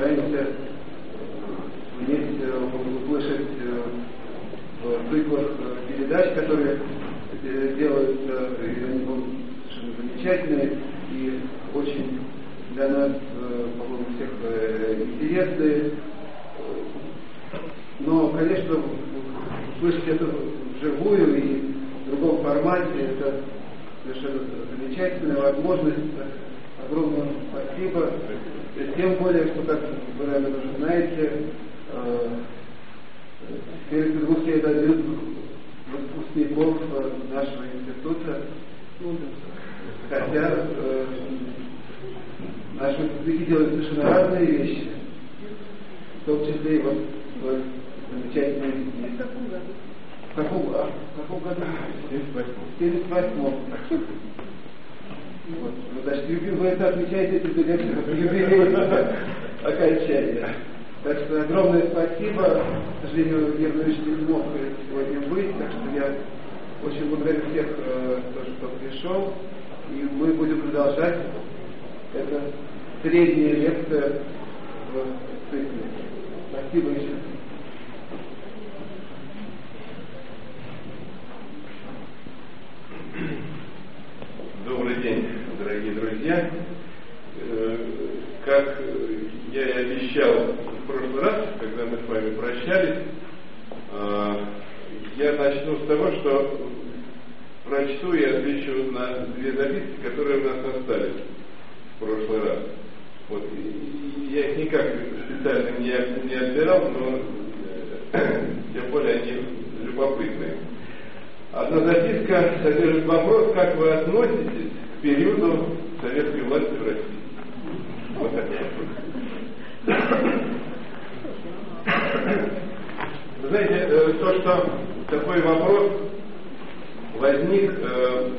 стараемся вместе услышать в циклах передач, которые делаются, и они будут совершенно замечательные и очень для нас, по-моему, всех интересные. Но, конечно, услышать это вживую и в другом формате, это совершенно замечательная возможность. Огромное спасибо. Тем более, что, как вы, наверное, уже знаете, в Петербурге это один выпускников нашего института. Хотя э, наши выпускники делают совершенно разные вещи, в том числе и вот, вот замечательные в каком, а, в каком году? В 78 вот. Ну, значит, вы это отмечаете эти как юбилей окончания. Так что огромное спасибо. К сожалению, Ильич не смог сегодня быть, так что я очень благодарю всех, э, кто пришел. И мы будем продолжать. Это средняя лекция в цикле. Спасибо еще. Добрый день, дорогие друзья. Э, как я и обещал в прошлый раз, когда мы с вами прощались, э, я начну с того, что прочту и отвечу на две записки, которые у нас остались в прошлый раз. Вот. Я их никак специально не, не отбирал, но э, тем более они любопытные. Одна записка содержит вопрос, как вы относитесь к периоду советской власти в России. Вот это. Вы знаете, э, то, что такой вопрос возник, э,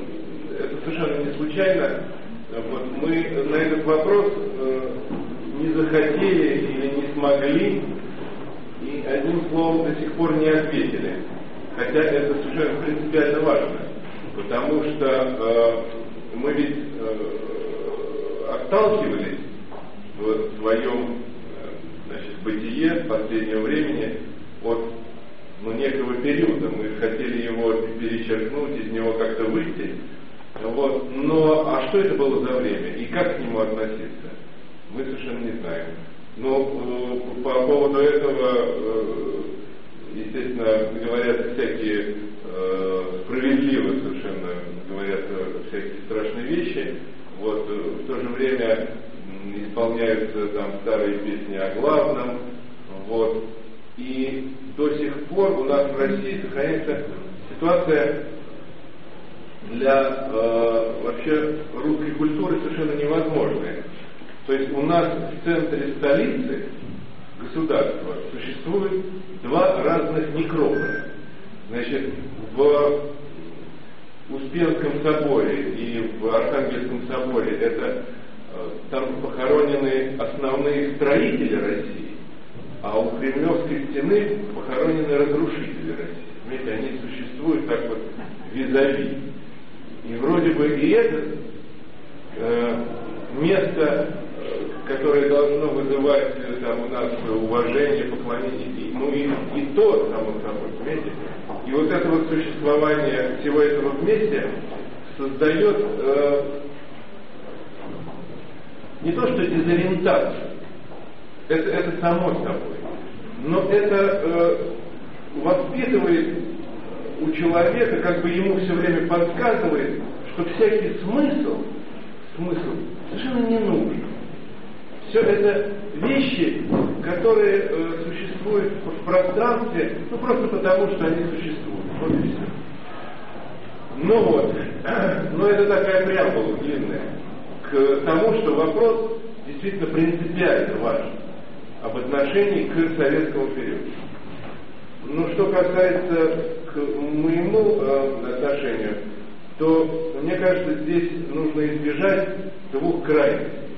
это совершенно не случайно. Вот мы на этот вопрос э, не захотели или не смогли, и одним словом до сих пор не ответили. Хотя это совершенно принципиально важно, потому что э, мы ведь э, отталкивались в своем э, значит, бытие последнего времени от ну, некого периода. Мы хотели его перечеркнуть, из него как-то выйти. Вот. Но а что это было за время и как к нему относиться, мы совершенно не знаем. Но э, по поводу этого э, естественно, говорят всякие э, справедливо совершенно, говорят э, всякие страшные вещи. Вот, э, в то же время исполняются там старые песни о главном. Вот, и до сих пор у нас в России сохраняется ситуация для э, вообще русской культуры совершенно невозможная. То есть у нас в центре столицы государства существует два разных некрополя. Значит, в Успенском соборе и в Архангельском соборе это э, там похоронены основные строители России, а у Кремлевской стены похоронены разрушители России. Понимаете, они существуют так вот визави. И вроде бы и это э, место которое должно вызывать э, там, у нас уважение, поклонение, ну и, и то, само собой, понимаете? И вот это вот существование всего этого вместе создает э, не то что дезориентацию, это, это само собой, но это э, воспитывает у человека, как бы ему все время подсказывает, что всякий смысл, смысл совершенно не нужен. Все это вещи, которые э, существуют в пространстве, ну просто потому, что они существуют. Вот и все. Ну вот, но это такая преамбула длинная к тому, что вопрос действительно принципиально важен об отношении к советскому периоду. Ну, что касается к моему э, отношению, то мне кажется, здесь нужно избежать двух крайностей.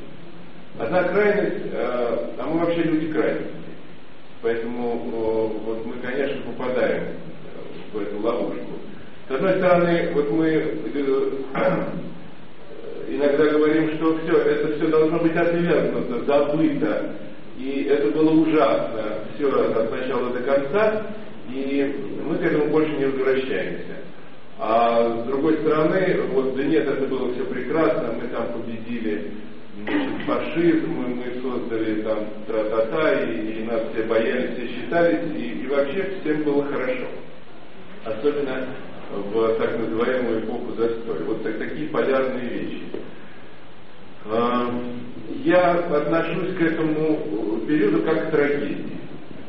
Одна крайность, э, а мы вообще люди крайности. Поэтому вот мы, конечно, попадаем в эту ловушку. С одной стороны, вот мы э, иногда говорим, что все, это все должно быть отвергнуто, забыто, И это было ужасно, все от начала до конца, и мы к этому больше не возвращаемся. А с другой стороны, вот, да нет, это было все прекрасно, мы там победили значит, фашизм, мы создали там тра-та-та, и, и нас все боялись, все считались, и, и вообще всем было хорошо. Особенно в так называемую эпоху застоя. Вот так, такие полярные вещи. А, я отношусь к этому периоду как к трагедии,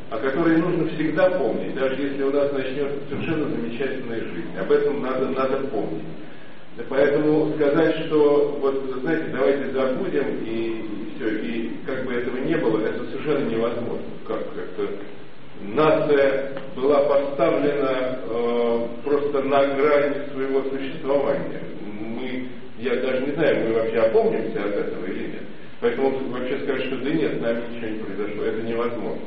о которой нужно всегда помнить, даже если у нас начнется совершенно замечательная жизнь. Об этом надо, надо помнить. Поэтому сказать, что вот, знаете, давайте забудем и, и все, и как бы этого не было, это совершенно невозможно. Как это нация была поставлена э, просто на грани своего существования. Мы, я даже не знаю, мы вообще опомнимся от этого или нет. Поэтому вообще сказать, что да нет, с нами ничего не произошло, это невозможно.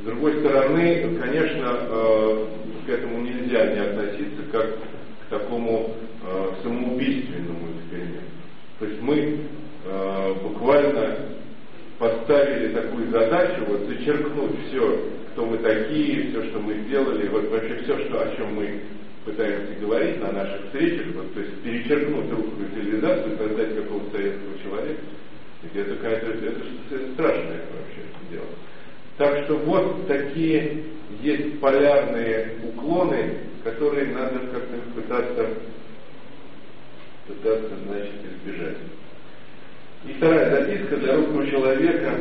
С другой стороны, конечно, э, к этому нельзя не относиться как к такому э, самоубийственному эксперименту. То есть мы э, буквально поставили такую задачу, вот зачеркнуть все, кто мы такие, все, что мы сделали, вот вообще все, что, о чем мы пытаемся говорить на наших встречах, вот, то есть перечеркнуть русскую цивилизацию, создать какого-то советского человека, это какая-то это, это страшное вообще дело. Так что вот такие есть полярные уклоны, которые надо как-то пытаться, пытаться, значит, избежать. И вторая записка для русского человека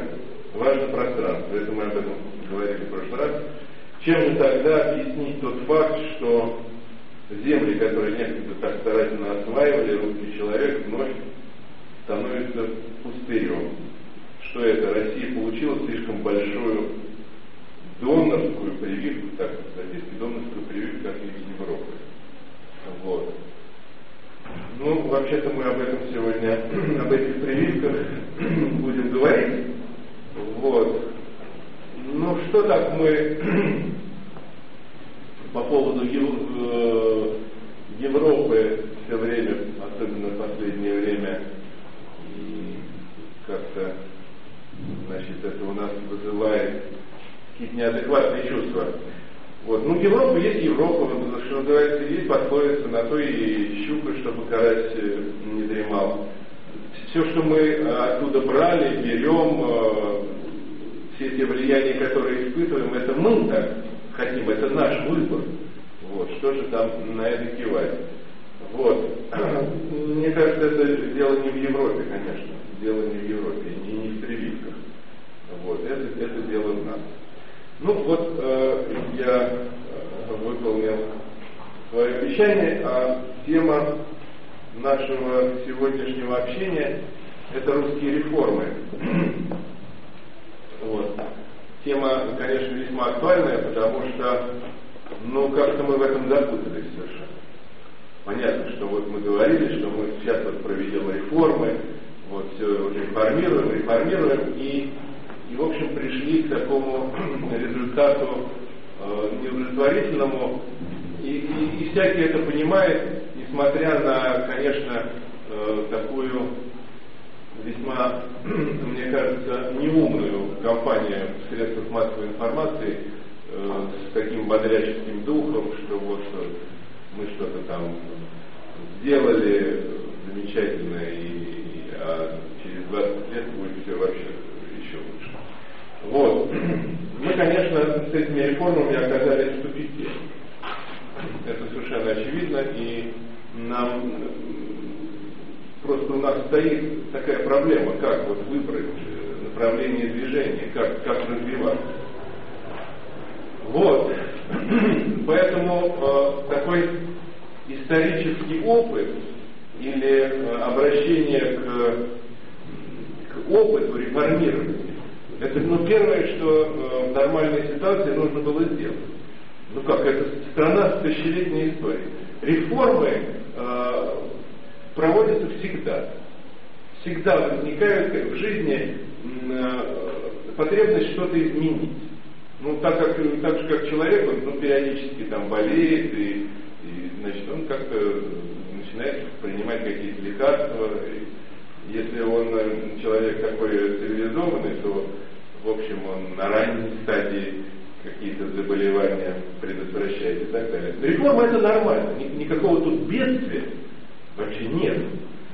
важно пространство. Это мы об этом говорили в прошлый раз. Чем же тогда объяснить тот факт, что земли, которые некогда так старательно осваивали, русский человек вновь становится пустырем? Что это? Россия получила слишком большую донорскую прививку, так сказать, донорскую прививку как из Европы. Вот. Ну, вообще-то мы об этом сегодня, об этих прививках будем говорить. Вот. Ну, что так мы по поводу э, Европы все время, особенно в последнее время, как-то, значит, это у нас вызывает какие-то неадекватные чувства. Вот. Ну, Европа есть Европа, вот, что называется, есть пословица, на то и щука, чтобы карась э, не дремал. Все, что мы э, оттуда брали, берем, э, все те влияния, которые испытываем, это мы так хотим, это наш выбор. Вот, что же там на это кивать? Вот. Мне кажется, это дело не в Европе, конечно. Дело не в Европе, не, не в прививках. Вот. Это, это дело в нас. Ну вот э, я э, выполнил свое обещание, а тема нашего сегодняшнего общения это русские реформы. вот. Тема, конечно, весьма актуальная, потому что, ну, как-то мы в этом запутались совершенно. Понятно, что вот мы говорили, что мы сейчас вот проведем реформы, вот все реформируем, реформируем, и и, в общем, пришли к такому результату э, неудовлетворительному. И, и, и всякий это понимает, несмотря на, конечно, э, такую весьма, мне кажется, неумную кампанию в средствах массовой информации э, с таким бодряческим духом, что вот что мы что-то там сделали замечательное, и, и а через 20 лет будет все вообще вот. Мы, конечно, с этими реформами оказались в тупике. Это совершенно очевидно, и нам просто у нас стоит такая проблема, как вот выбрать э, направление движения, как, как развиваться. Вот. Поэтому э, такой исторический опыт или э, обращение к, к опыту реформирования это ну, первое, что э, в нормальной ситуации нужно было сделать. Ну как, это страна с тысячелетней историей. Реформы э, проводятся всегда. Всегда возникает в жизни э, потребность что-то изменить. Ну, так как, так же, как человек, он ну, периодически там болеет, и, и значит, он как-то начинает принимать какие-то лекарства. И, если он э, человек такой цивилизованный, то в общем, он на ранней стадии какие-то заболевания предотвращает и так далее. Реформа это нормально, никакого тут бедствия вообще нет.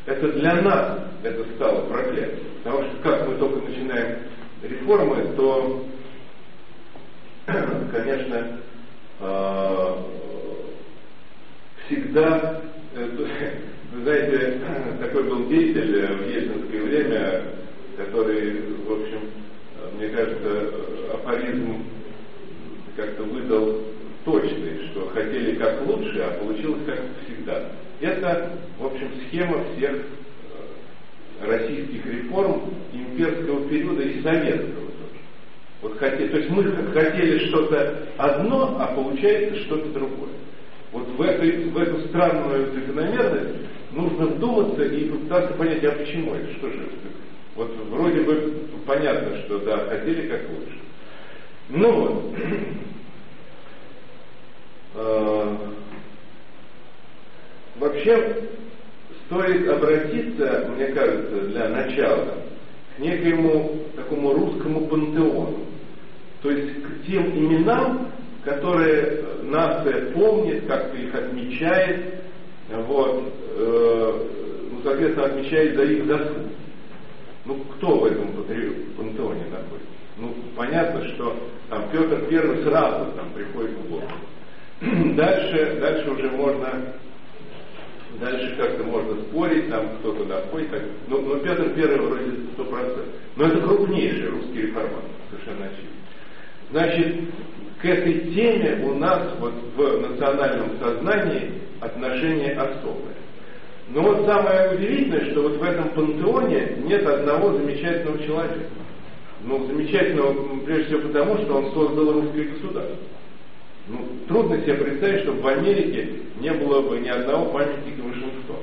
Это для нас это стало проклятием. Потому что как мы только начинаем реформы, то, конечно, а, всегда, э, вы знаете, такой был деятель в ельцинское время, который, в общем, мне кажется, афоризм как-то выдал точный, что хотели как лучше, а получилось как всегда. Это, в общем, схема всех э, российских реформ имперского периода и советского тоже. Вот хотели, то есть мы хотели что-то одно, а получается что-то другое. Вот в, этой, в эту странную закономерность нужно вдуматься и попытаться понять, а почему это, что же это. Вот вроде бы понятно, что да, хотели как лучше. Ну вот. Э, вообще, стоит обратиться, мне кажется, для начала, к некоему такому русскому пантеону. То есть к тем именам, которые нация помнит, как-то их отмечает, вот, э, ну, соответственно, отмечает за их заслуги. Ну, кто в этом пантеоне находится? Ну, понятно, что там Петр Первый сразу там приходит в голову. Дальше, дальше уже можно, дальше как-то можно спорить, там кто туда входит. Так, но, но Петр Первый вроде сто процентов. Но это крупнейший русский реформатор, совершенно очевидно. Значит, к этой теме у нас вот в национальном сознании отношение особое. Но вот самое удивительное, что вот в этом пантеоне нет одного замечательного человека. Ну, замечательного, прежде всего потому, что он создал русское государство. Ну, трудно себе представить, чтобы в Америке не было бы ни одного памятника Вашингтона.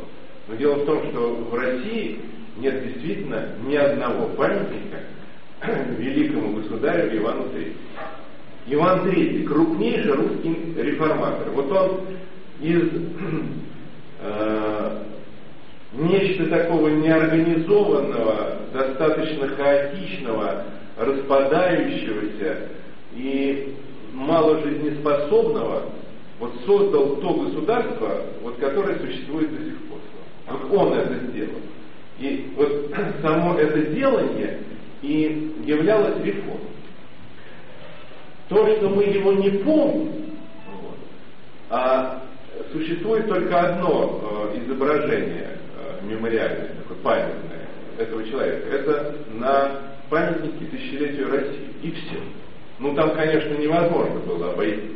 Но дело в том, что в России нет действительно ни одного памятника великому государю Ивану III. Иван III крупнейший русский реформатор. Вот он из э, нечто такого неорганизованного, достаточно хаотичного, распадающегося и мало жизнеспособного, вот создал то государство, вот, которое существует до сих пор. Вот он это сделал. И вот само это делание и являлось реформой. То, что мы его не помним, вот, а существует только одно э, изображение мемориальное, такое памятное этого человека, это на памятнике тысячелетию России. И все. Ну там, конечно, невозможно было обойти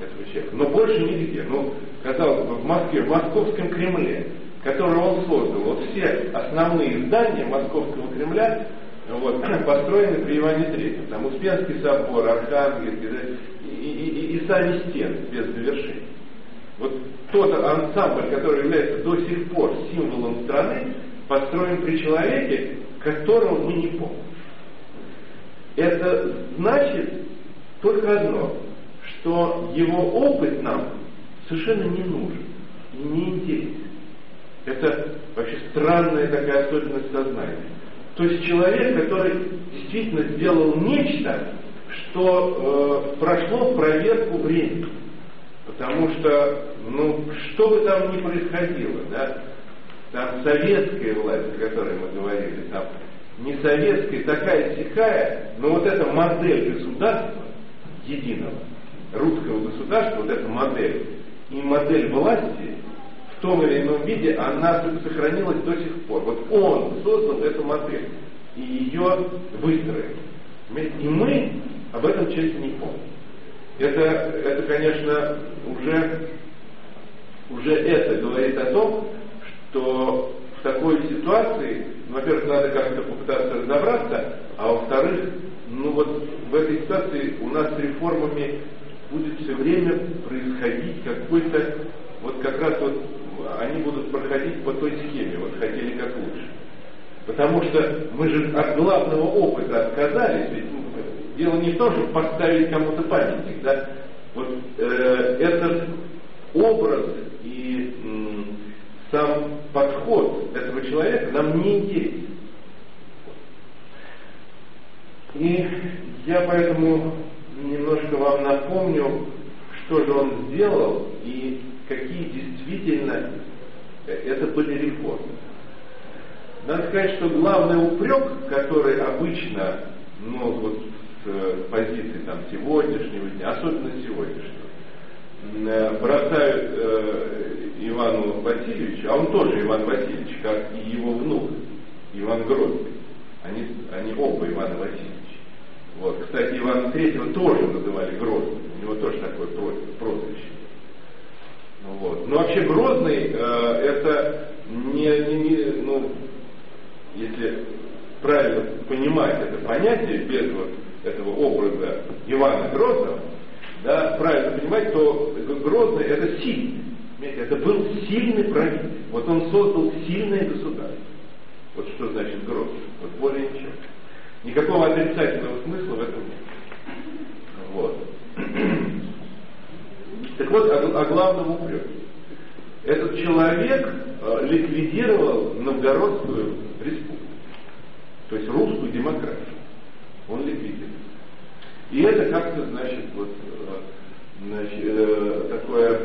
этого человека. Но больше нигде. Ну, казалось бы, в Москве, в Московском Кремле, который он создал, вот все основные здания Московского Кремля вот, построены при Иване Третьем. Там Успенский собор, Архангельский, и, и, и, и сами стены без завершения. Вот тот ансамбль, который является до сих пор символом страны, построен при человеке, которого мы не помним. Это значит только одно, что его опыт нам совершенно не нужен и не интересен. Это вообще странная такая особенность сознания. То есть человек, который действительно сделал нечто, что э, прошло проверку времени. Потому что, ну, что бы там ни происходило, да, там советская власть, о которой мы говорили, там не советская, такая сякая, но вот эта модель государства единого, русского государства, вот эта модель, и модель власти в том или ином виде, она сохранилась до сих пор. Вот он создал эту модель и ее выстроил. И мы об этом части не помним. Это, это конечно, уже, уже это говорит о том, что в такой ситуации, во-первых, надо как-то попытаться разобраться, а во-вторых, ну вот в этой ситуации у нас с реформами будет все время происходить какой-то, вот как раз вот они будут проходить по той схеме, вот хотели как лучше. Потому что мы же от главного опыта отказались, ведь Дело не в том, чтобы поставить кому-то памятник, да. Вот э, этот образ и м, сам подход этого человека нам не интересен. И я поэтому немножко вам напомню, что же он сделал и какие действительно это были реформы. Надо сказать, что главный упрек, который обычно, ну вот с позиции там сегодняшнего дня, особенно сегодняшнего, э, бросают э, Ивану Васильевичу, а он тоже Иван Васильевич, как и его внук, Иван Грозный. Они, они оба Ивана Васильевича. Вот. Кстати, Ивана Третьего тоже называли Грозным. У него тоже такое прозвище. Вот. Но вообще Грозный э, это не, не, не, ну, если правильно понимать это понятие без вот этого образа Ивана Грозного, да, правильно понимать, то Грозный это сильный. Это был сильный правитель. Вот он создал сильное государство. Вот что значит Грозный. Вот более ничего. Никакого отрицательного смысла в этом нет. Вот. Так вот, о, о главном упреке. Этот человек э, ликвидировал Новгородскую республику, то есть русскую демократию. Он ликвидировал. И это как-то, значит, вот, э, значит, э, такое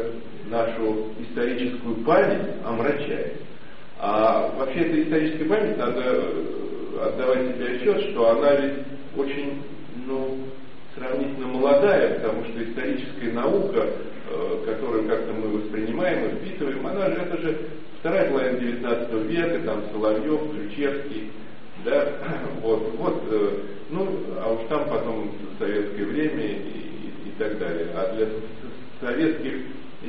нашу историческую память омрачает. А вообще эта историческая память надо э, отдавать себе отчет, что она ведь очень, ну, сравнительно молодая, потому что историческая наука, э, которую как-то мы воспринимаем и впитываем, она же, это же вторая половина 19 века, там Соловьев, Ключевский, да, вот, вот, э, ну, а уж там потом советское время и, и, так далее. А для советских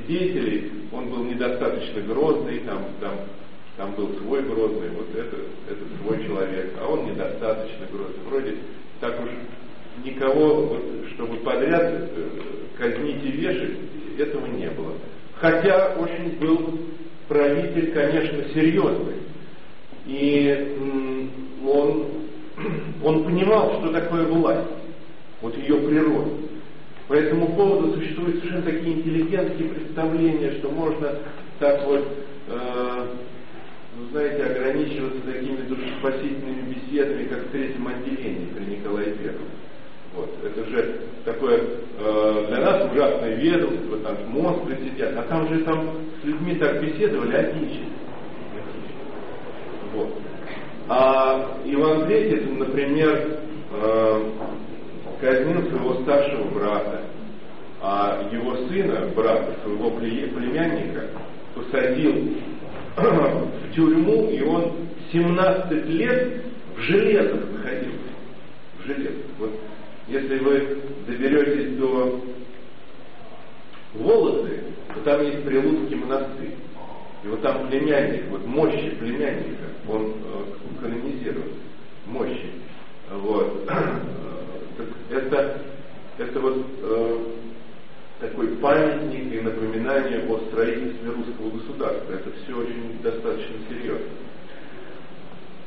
деятелей он был недостаточно грозный, там, там там был свой Грозный, вот это, это свой человек, а он недостаточно Грозный. Вроде так уж никого, чтобы подряд э, казнить и вешать, этого не было. Хотя очень был правитель, конечно, серьезный. И он, он понимал, что такое власть, вот ее природа. По этому поводу существуют совершенно такие интеллигентские представления, что можно так вот э, ну, знаете, ограничиваться такими душеспасительными беседами, как в третьем отделении при Николае Первом. Вот. Это же такое э, для нас ужасное ведомство, там монстры сидят, а там же там с людьми так беседовали, отлично. Вот. А Иван Третий, например, э, казнил своего старшего брата, а его сына, брата, своего племянника, посадил в тюрьму, и он 17 лет в железах находился. В железах. Если вы доберетесь до Волосы, то там есть Прилуцкий монастырь. И вот там племянник, вот мощи племянника, он э, канонизирован. Мощи. Вот. Так это, это вот э, такой памятник и напоминание о строительстве русского государства. Это все очень достаточно серьезно.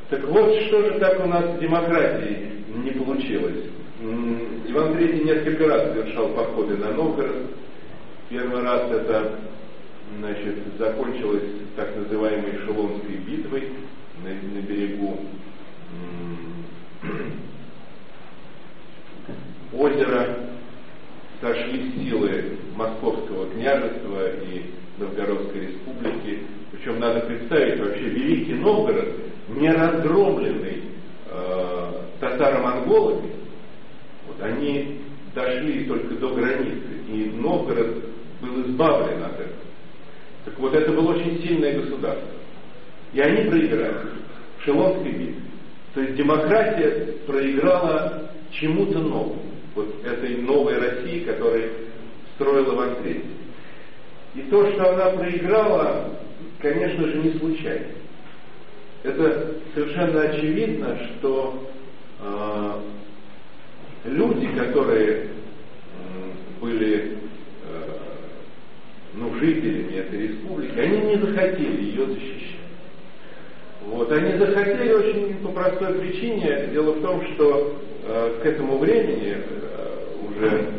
Так вот, что же так у нас с демократией не получилось? Иван III несколько раз совершал походы на Новгород. Первый раз это значит, закончилось так называемой Шелонской битвой на, на берегу озера сошли силы Московского княжества и Новгородской республики. Причем надо представить вообще Великий Новгород, не разгромленный э, татаро-монголами, они дошли только до границы, и Новгород был избавлен от этого. Так вот, это было очень сильное государство. И они проиграли в Шелонской битве. То есть демократия проиграла чему-то новому вот этой новой России, которая строила Иван III. И то, что она проиграла, конечно же, не случайно. Это совершенно очевидно, что э, люди, которые э, были э, ну, жителями этой республики, они не захотели ее защищать. Вот, они захотели очень по простой причине. Дело в том, что э, к этому времени уже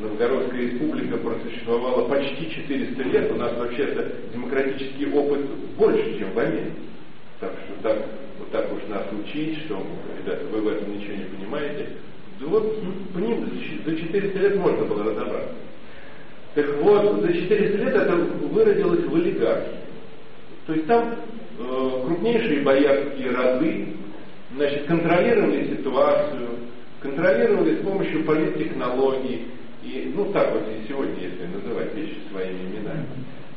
Новгородская республика просуществовала почти 400 лет, у нас вообще-то демократический опыт больше, чем в Америке. Так что так, вот так уж нас учить, что, ребята, вы в этом ничего не понимаете. Да вот по ним за 400 лет можно было разобраться. Так вот, за 400 лет это выродилось в олигархии. То есть там э, крупнейшие боярские роды значит, контролировали ситуацию, контролировали с помощью политтехнологий, и, ну так вот и сегодня, если называть вещи своими именами.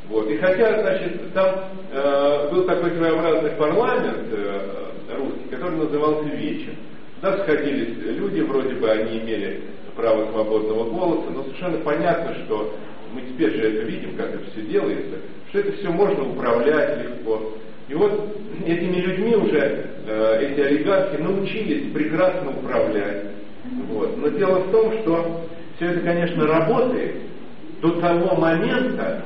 Вот. И хотя, значит, там э, был такой своеобразный парламент э, русский, который назывался Вечер. Туда сходились люди, вроде бы они имели право свободного голоса, но совершенно понятно, что мы теперь же это видим, как это все делается, что это все можно управлять легко. И вот этими людьми уже э, эти олигархи научились прекрасно управлять. Вот. Но дело в том, что все это, конечно, работает до того момента,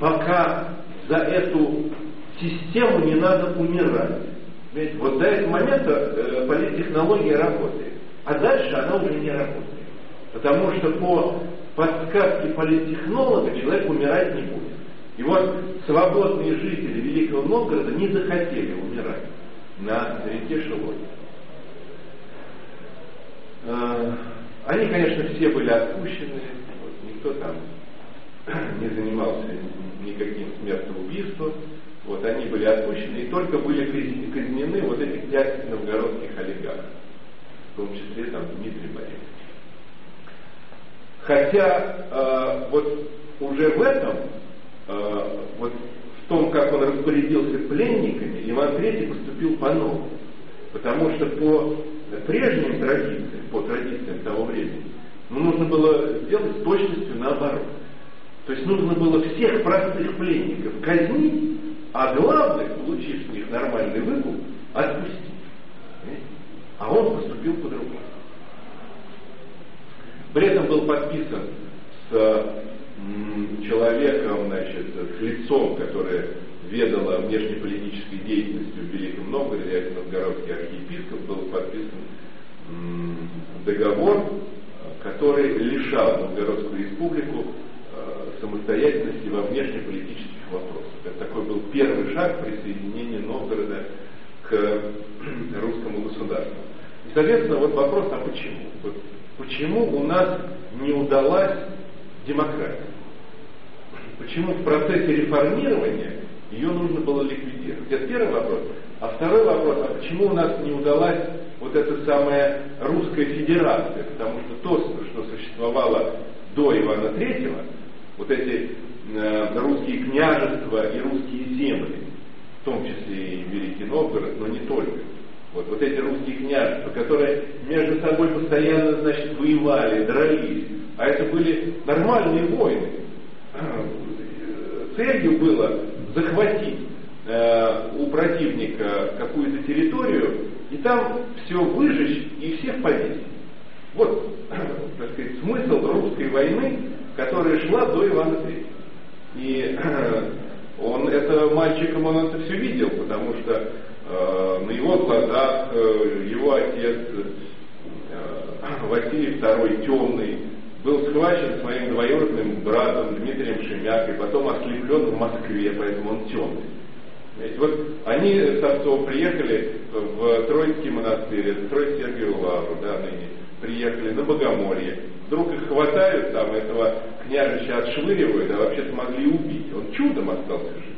пока за эту систему не надо умирать. Вот до этого момента э, политтехнология работает, а дальше она уже не работает. Потому что по подсказке политтехнолога человек умирать не будет. И вот свободные жители Великого Новгорода не захотели умирать на реке Шелоне. Э, они, конечно, все были отпущены, никто там не занимался никаким смертоубийством, вот они были отпущены, и только были казнены вот эти пять новгородских олигархов, в том числе там Дмитрий Борисович. Хотя э, вот уже в этом, э, вот в том, как он распорядился пленниками, Иван III поступил по-новому. Потому что по прежним традициям, по традициям того времени, ну, нужно было сделать с точностью наоборот. То есть нужно было всех простых пленников казнить, а главных, получив с них нормальный выкуп, отпустить. А он поступил по-другому. При этом был подписан с человеком, значит, с лицом, которое ведало внешнеполитической деятельностью в Великом Новгороде, это новгородский архиепископ, был подписан договор, который лишал Новгородскую республику э, самостоятельности во внешнеполитических вопросах. Это такой был первый шаг присоединения Новгорода к русскому государству. И, соответственно, вот вопрос, а почему? Вот почему у нас не удалась демократия? Почему в процессе реформирования ее нужно было ликвидировать? Это первый вопрос. А второй вопрос, а почему у нас не удалась вот эта самая русская федерация? Потому что то, что существовало до Ивана Третьего, вот эти русские княжества и русские земли, в том числе и Великий Новгород, но не только. Вот, вот эти русские княжества, которые между собой постоянно, значит, воевали, дрались, а это были нормальные войны. Целью было захватить э, у противника какую-то территорию и там все выжечь и всех повесить. Вот, так сказать, смысл русской войны, которая шла до Ивана III. И он это мальчиком он это все видел, потому что э, на его глазах э, его отец э, Василий II Темный был схвачен своим двоюродным братом Дмитрием Шемякой, потом ослеплен в Москве, поэтому он темный. Ведь вот они с отцом приехали в Троицкий монастырь, это Троиц-Сергиеву лавру, да, ныне, приехали на Богомолье. Вдруг их хватают, там этого княжича отшвыривают, а вообще-то могли убить. Он чудом остался жив.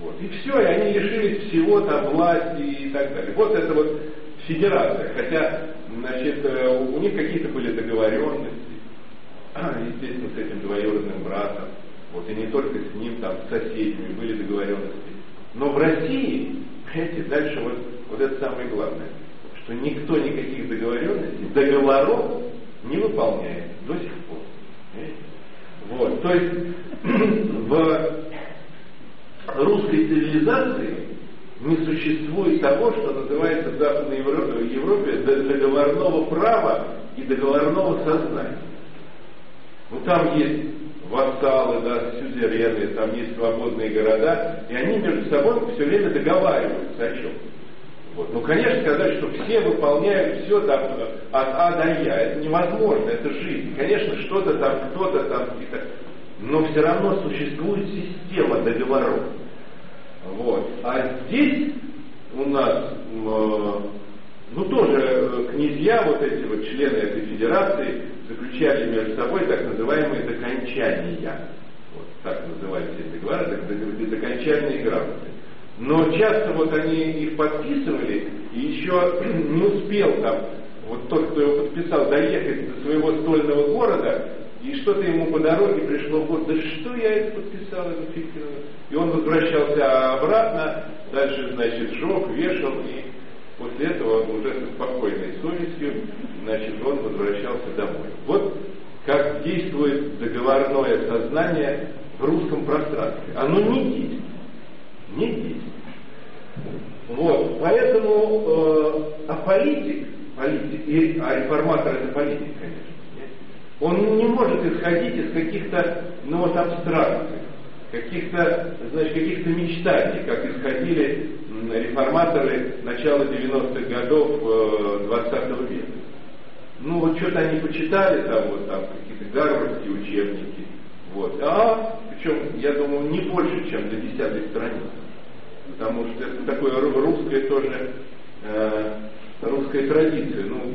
Вот. И все, и они лишились всего там власти и так далее. Вот это вот федерация. Хотя, значит, э, у них какие-то были договоренности, естественно, с этим двоюродным братом. Вот, и не только с ним, там, с соседями были договоренности. Но в России, понимаете, дальше вот, вот это самое главное, что никто никаких договоренностей, договоров не выполняет до сих пор. Вот, то есть в русской цивилизации не существует того, что называется в Западной Европе договорного права и договорного сознания. Ну там есть вассалы, да, сюзерены, там есть свободные города, и они между собой все время договариваются о чем. Вот. Ну, конечно, сказать, что все выполняют все там от А до Я, это невозможно, это жизнь. Конечно, что-то там, кто-то там, но все равно существует система договоров. Вот. А здесь у нас, ну тоже князья, вот эти вот члены этой федерации, заключали между собой так называемые докончания. Вот так назывались эти договоры, докончальные грамоты. Но часто вот они их подписывали, и еще не успел там вот тот, кто его подписал, доехать до своего стольного города, и что-то ему по дороге пришло в да что я это подписал, эту фиктивную. И он возвращался обратно, дальше, значит, сжег, вешал, и после этого он уже со спокойной совестью, значит, он возвращался домой. Вот как действует договорное сознание в русском пространстве. Оно не действует. Не действует. Вот, поэтому, э, а политик, политик, и, а реформатор это политик, конечно, он не может исходить из каких-то, ну вот, абстракций, каких-то, значит, каких-то мечтаний, как исходили реформаторы начала 90-х годов э, 20 века. Ну вот что-то они почитали там, вот там какие-то гарвардские учебники, вот, а, причем, я думаю, не больше, чем до десятой страницы. Потому что это такое русское тоже, э, русская традиция. Ну,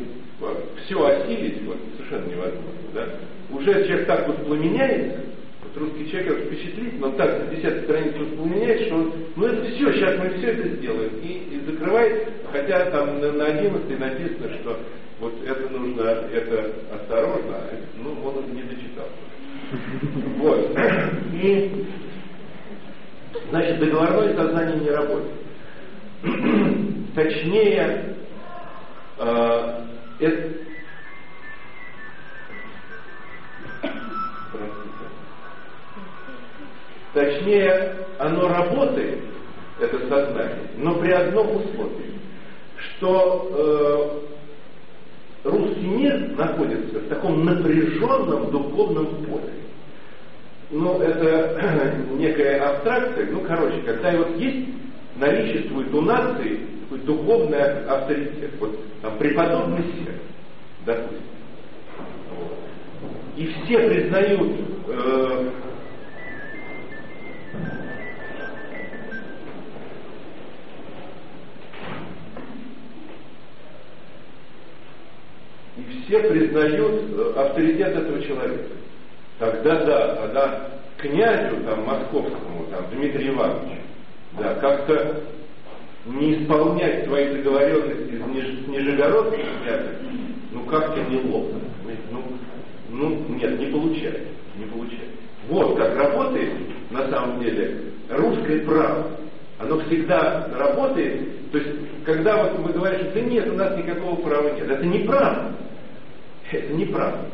все осилить вот, совершенно невозможно. Да? Уже человек так воспламеняется, вот русский человек впечатлит, но так на 10 странице воспламеняется, что он, ну это все, сейчас мы все это сделаем. И, и закрывает, хотя там на, на 11 написано, что вот это нужно, это осторожно, а ну он не дочитал. Вот. И, значит, договорное сознание не работает. Точнее, э, это, Точнее, оно работает, это сознание, но при одном условии, что э, русский мир находится в таком напряженном духовном поле. Ну, это некая абстракция, ну, короче, когда вот есть, наличествует у нации такой духовный авторитет, вот там преподобный сер, допустим, и все признают э, и все признают э, авторитет этого человека. Тогда да, тогда князю там, московскому, там, Дмитрию Ивановичу, да, как-то не исполнять свои договоренности с Нижегородским князем, ну как-то неловко. Ну, ну, нет, не получается, не получается. Вот как работает на самом деле русское право. Оно всегда работает, то есть, когда вот мы говорим, что да нет, у нас никакого права нет, это неправда. Это неправда.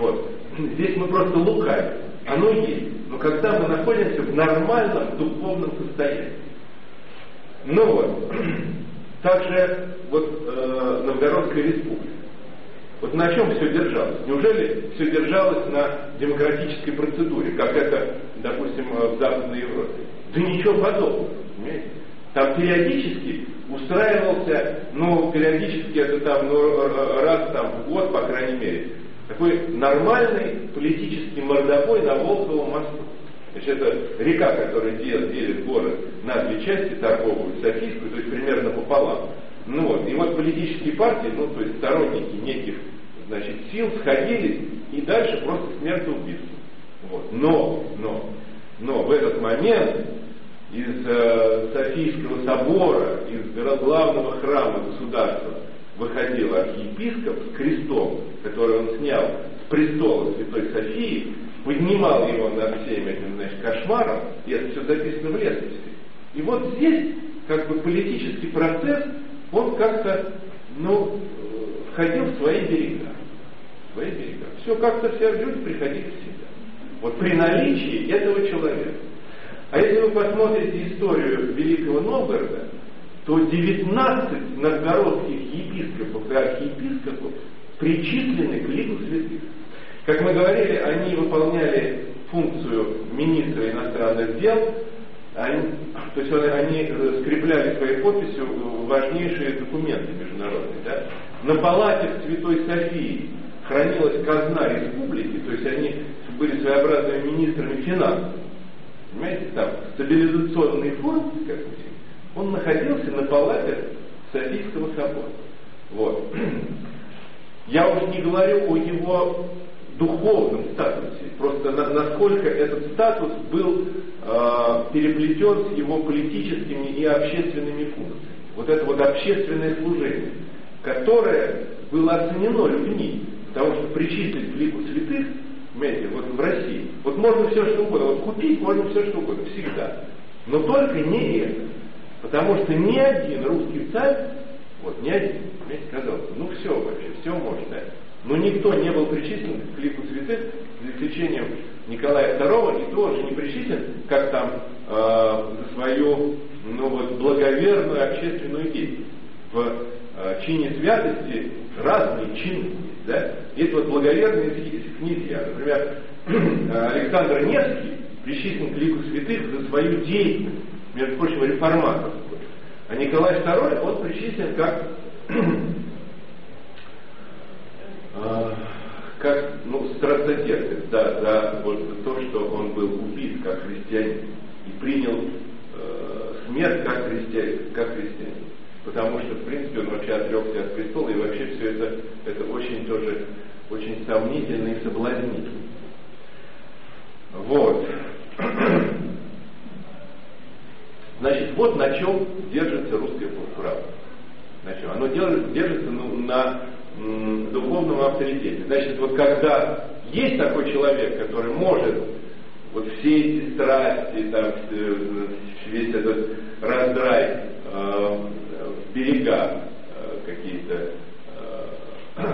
Вот. Здесь мы просто лукавим. Оно есть. Но когда мы находимся в нормальном духовном состоянии. Ну вот. Также вот э, Новгородская республика. Вот на чем все держалось? Неужели все держалось на демократической процедуре, как это, допустим, в Западной Европе? Да ничего подобного. Понимаете? Там периодически устраивался, ну, периодически это там, ну, раз там в год, по крайней мере, такой нормальный политический мордобой на Волковом мосту. Значит, это река, которая делит, делит город на две части, торговую и Софийскую, то есть примерно пополам. Ну вот, и вот политические партии, ну, то есть сторонники неких, значит, сил сходились, и дальше просто смертоубийство. Вот. Но, но, но в этот момент из э, Софийского собора, из главного храма государства выходил архиепископ с крестом, который он снял с престола Святой Софии, поднимал его над всем этим значит, кошмаром, и это все записано в летописи. И вот здесь как бы политический процесс, он как-то, ну, входил в свои берега. В свои берега. Все как-то все люди приходили в себя. Вот при наличии этого человека. А если вы посмотрите историю Великого Новгорода, то 19 новгородских епископов и архиепископов причислены к лику святых. Как мы говорили, они выполняли функцию министра иностранных дел, они, то есть они скрепляли своей подписью важнейшие документы международные. Да? На палате Святой Софии хранилась казна республики, то есть они были своеобразными министрами финансов. Понимаете, там стабилизационный фонд, как Он находился на палатах Софийского собора. Вот. Я уже не говорю о его духовном статусе, просто на, насколько этот статус был э, переплетен с его политическими и общественными функциями. Вот это вот общественное служение, которое было оценено людьми, потому что причислить к лику святых, понимаете, вот в России, вот можно все что угодно, вот купить можно все что угодно, всегда. Но только не это. Потому что ни один русский царь, вот ни один, понимаете, ну все вообще, все можно. Но никто не был причислен к лику святых, за исключением Николая II, и тоже не причислен, как там э, за свою ну, вот, благоверную общественную деятельность. В э, чине святости разные чины есть. Да? Есть вот благоверные князья. Например, Александр Невский причислен к лику святых за свою деятельность, между прочим, реформатор. А Николай II, он причислен как а, как ну, страстотерпец, да, за вот то, что он был убит как христианин и принял э, смерть как христианин, как христианин. Потому что, в принципе, он вообще отрекся от престола, и вообще все это, это очень тоже, очень сомнительно и соблазнительно. Вот. Значит, вот на чем держится русское. На чем? Оно держится ну, на духовном авторитете. Значит, вот когда есть такой человек, который может вот все эти страсти, там, весь этот раздрай э, берега э, какие-то э,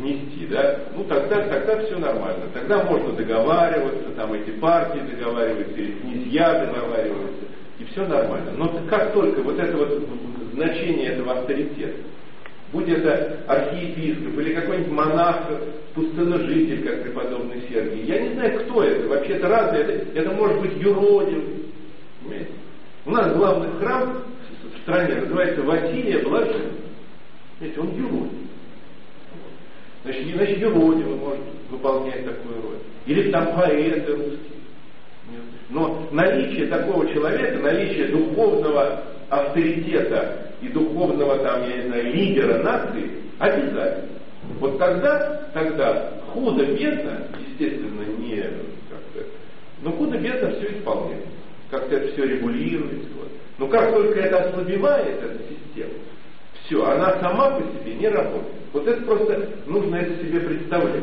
внести, да, ну тогда, тогда все нормально. Тогда можно договариваться, там эти партии договариваются, или князья договариваются, и все нормально. Но как только вот это вот значение этого авторитета, будь это архиепископ или какой-нибудь монах, пустыножитель, как преподобный Сергий. Я не знаю, кто это, вообще это разное, это, это может быть юродив. Понимаете? У нас главный храм в стране называется Василия Блажен. Видите, он юродив. Значит, значит юродивый может выполнять такую роль. Или там поэты русские. Но наличие такого человека, наличие духовного авторитета и духовного там, я не знаю, лидера нации обязательно. Вот тогда, тогда худо-бедно, естественно, не как-то, но худо-бедно все исполняется. Как-то это все регулируется. Вот. Но как только это ослабевает, эта система, все, она сама по себе не работает. Вот это просто нужно это себе представлять.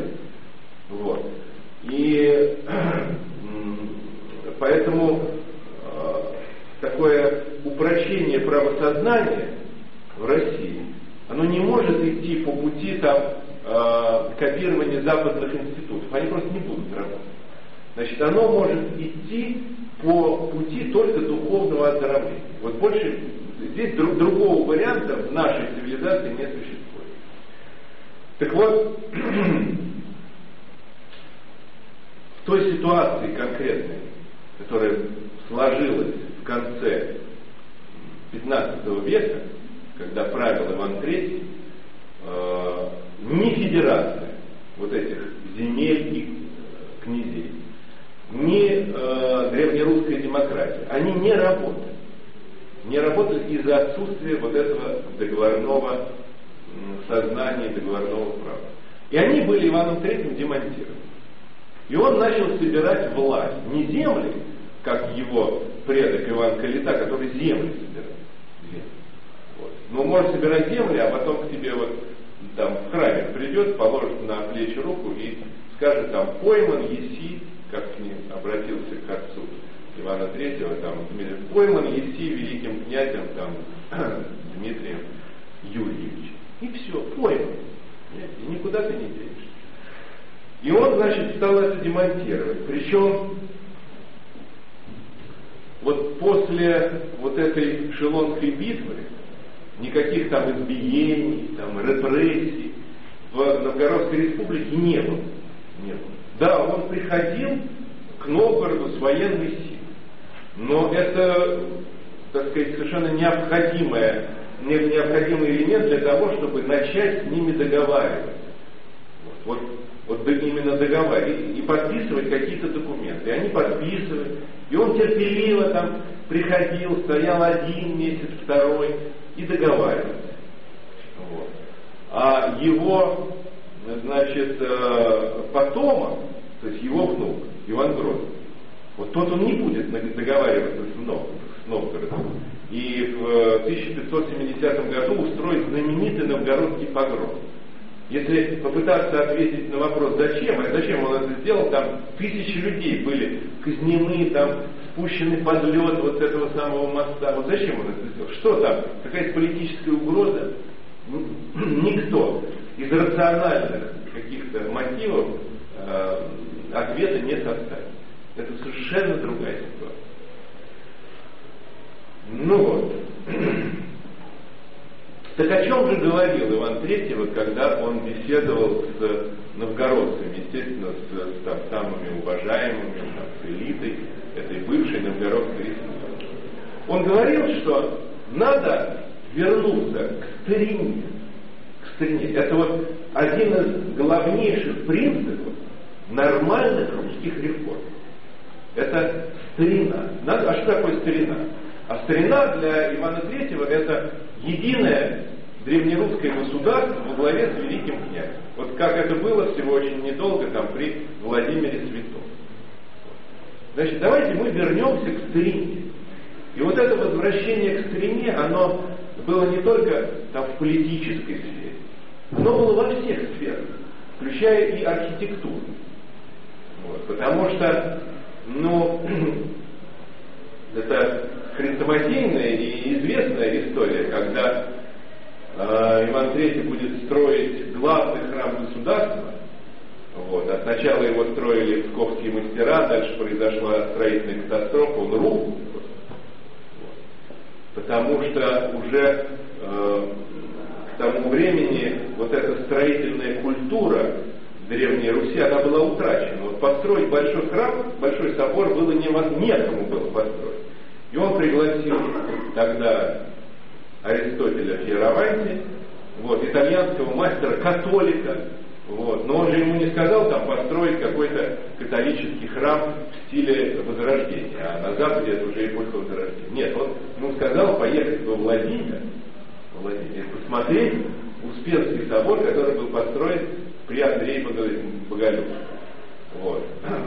Вот. И поэтому э, такое упрочение правосознания в России, оно не может идти по пути там, э, копирования западных институтов. Они просто не будут работать. Значит, оно может идти по пути только духовного оздоровления. Вот больше здесь друг, другого варианта в нашей цивилизации не существует. Так вот, в той ситуации конкретной, которая сложилась в конце 15 века, когда правил Иван III, э, ни федерация вот этих земель и э, князей, ни э, древнерусская демократия, они не работали. Не работали из-за отсутствия вот этого договорного сознания, договорного права. И они были Иваном III демонтированы. И он начал собирать власть, не земли, как его предок Иван Калита, который земли собирал. Вот. Но может собирать земли, а потом к тебе вот там в храме придет, положит на плечи руку и скажет там пойман еси, как к ним обратился к отцу Ивана Третьего, там, пойман еси великим князем там, Дмитрием Юрьевичем. И все, пойман. И никуда ты не денешься. И он, значит, стал это демонтировать. Причем вот после вот этой Шелонской битвы никаких там избиений, там репрессий в Новгородской республике не было. Не было. Да, он приходил к Новгороду с военной силой, но это, так сказать, совершенно необходимое, необходимый элемент для того, чтобы начать с ними договариваться. Вот, вот, вот именно договаривать и подписывать какие-то документы. И они подписывают. И он терпеливо там приходил, стоял один месяц, второй и договаривался. Вот. А его, значит, э, потомок, то есть его внук, Иван Грозный, вот тот он не будет договариваться с, Нов, с Новгородом. И в 1570 э, году устроит знаменитый новгородский погром. Если попытаться ответить на вопрос, зачем, а зачем он это сделал, там тысячи людей были казнены, там спущены под лед вот этого самого моста. Вот зачем он это сделал? Что там? Какая-то политическая угроза? Ну, никто из рациональных каких-то мотивов э, ответа не составит. Это совершенно другая ситуация. Ну вот. Так о чем же говорил Иван III, когда он беседовал с новгородцами, естественно, с, с там, самыми уважаемыми, там, с элитой этой бывшей новгородской республики? Он говорил, что надо вернуться к старине. К старине. Это вот один из главнейших принципов нормальных русских реформ. Это старина. А что такое старина? А старина для Ивана Третьего это единое древнерусское государство во главе с великим князем. Вот как это было всего очень недолго там при Владимире Святом. Значит, давайте мы вернемся к старине. И вот это возвращение к старине, оно было не только там в политической сфере, оно было во всех сферах, включая и архитектуру. Вот, потому что, ну, это хрестоматийная и известная история, когда э, Иван III будет строить главный храм государства. Вот. А сначала его строили псковские мастера, дальше произошла строительная катастрофа, он рухнул. Вот. Потому что уже э, к тому времени вот эта строительная культура Древней Руси, она была утрачена. Вот построить большой храм, большой собор было невозможно, некому было построить. И он пригласил тогда Аристотеля Фиераванти, вот, итальянского мастера-католика, вот. Но он же ему не сказал там построить какой-то католический храм в стиле Возрождения, а на Западе это уже эпоха Возрождения. Нет, он ему сказал поехать во Владимир, Владимир посмотреть Успенский собор, который был построен при Андрее Боголюбе. Вот.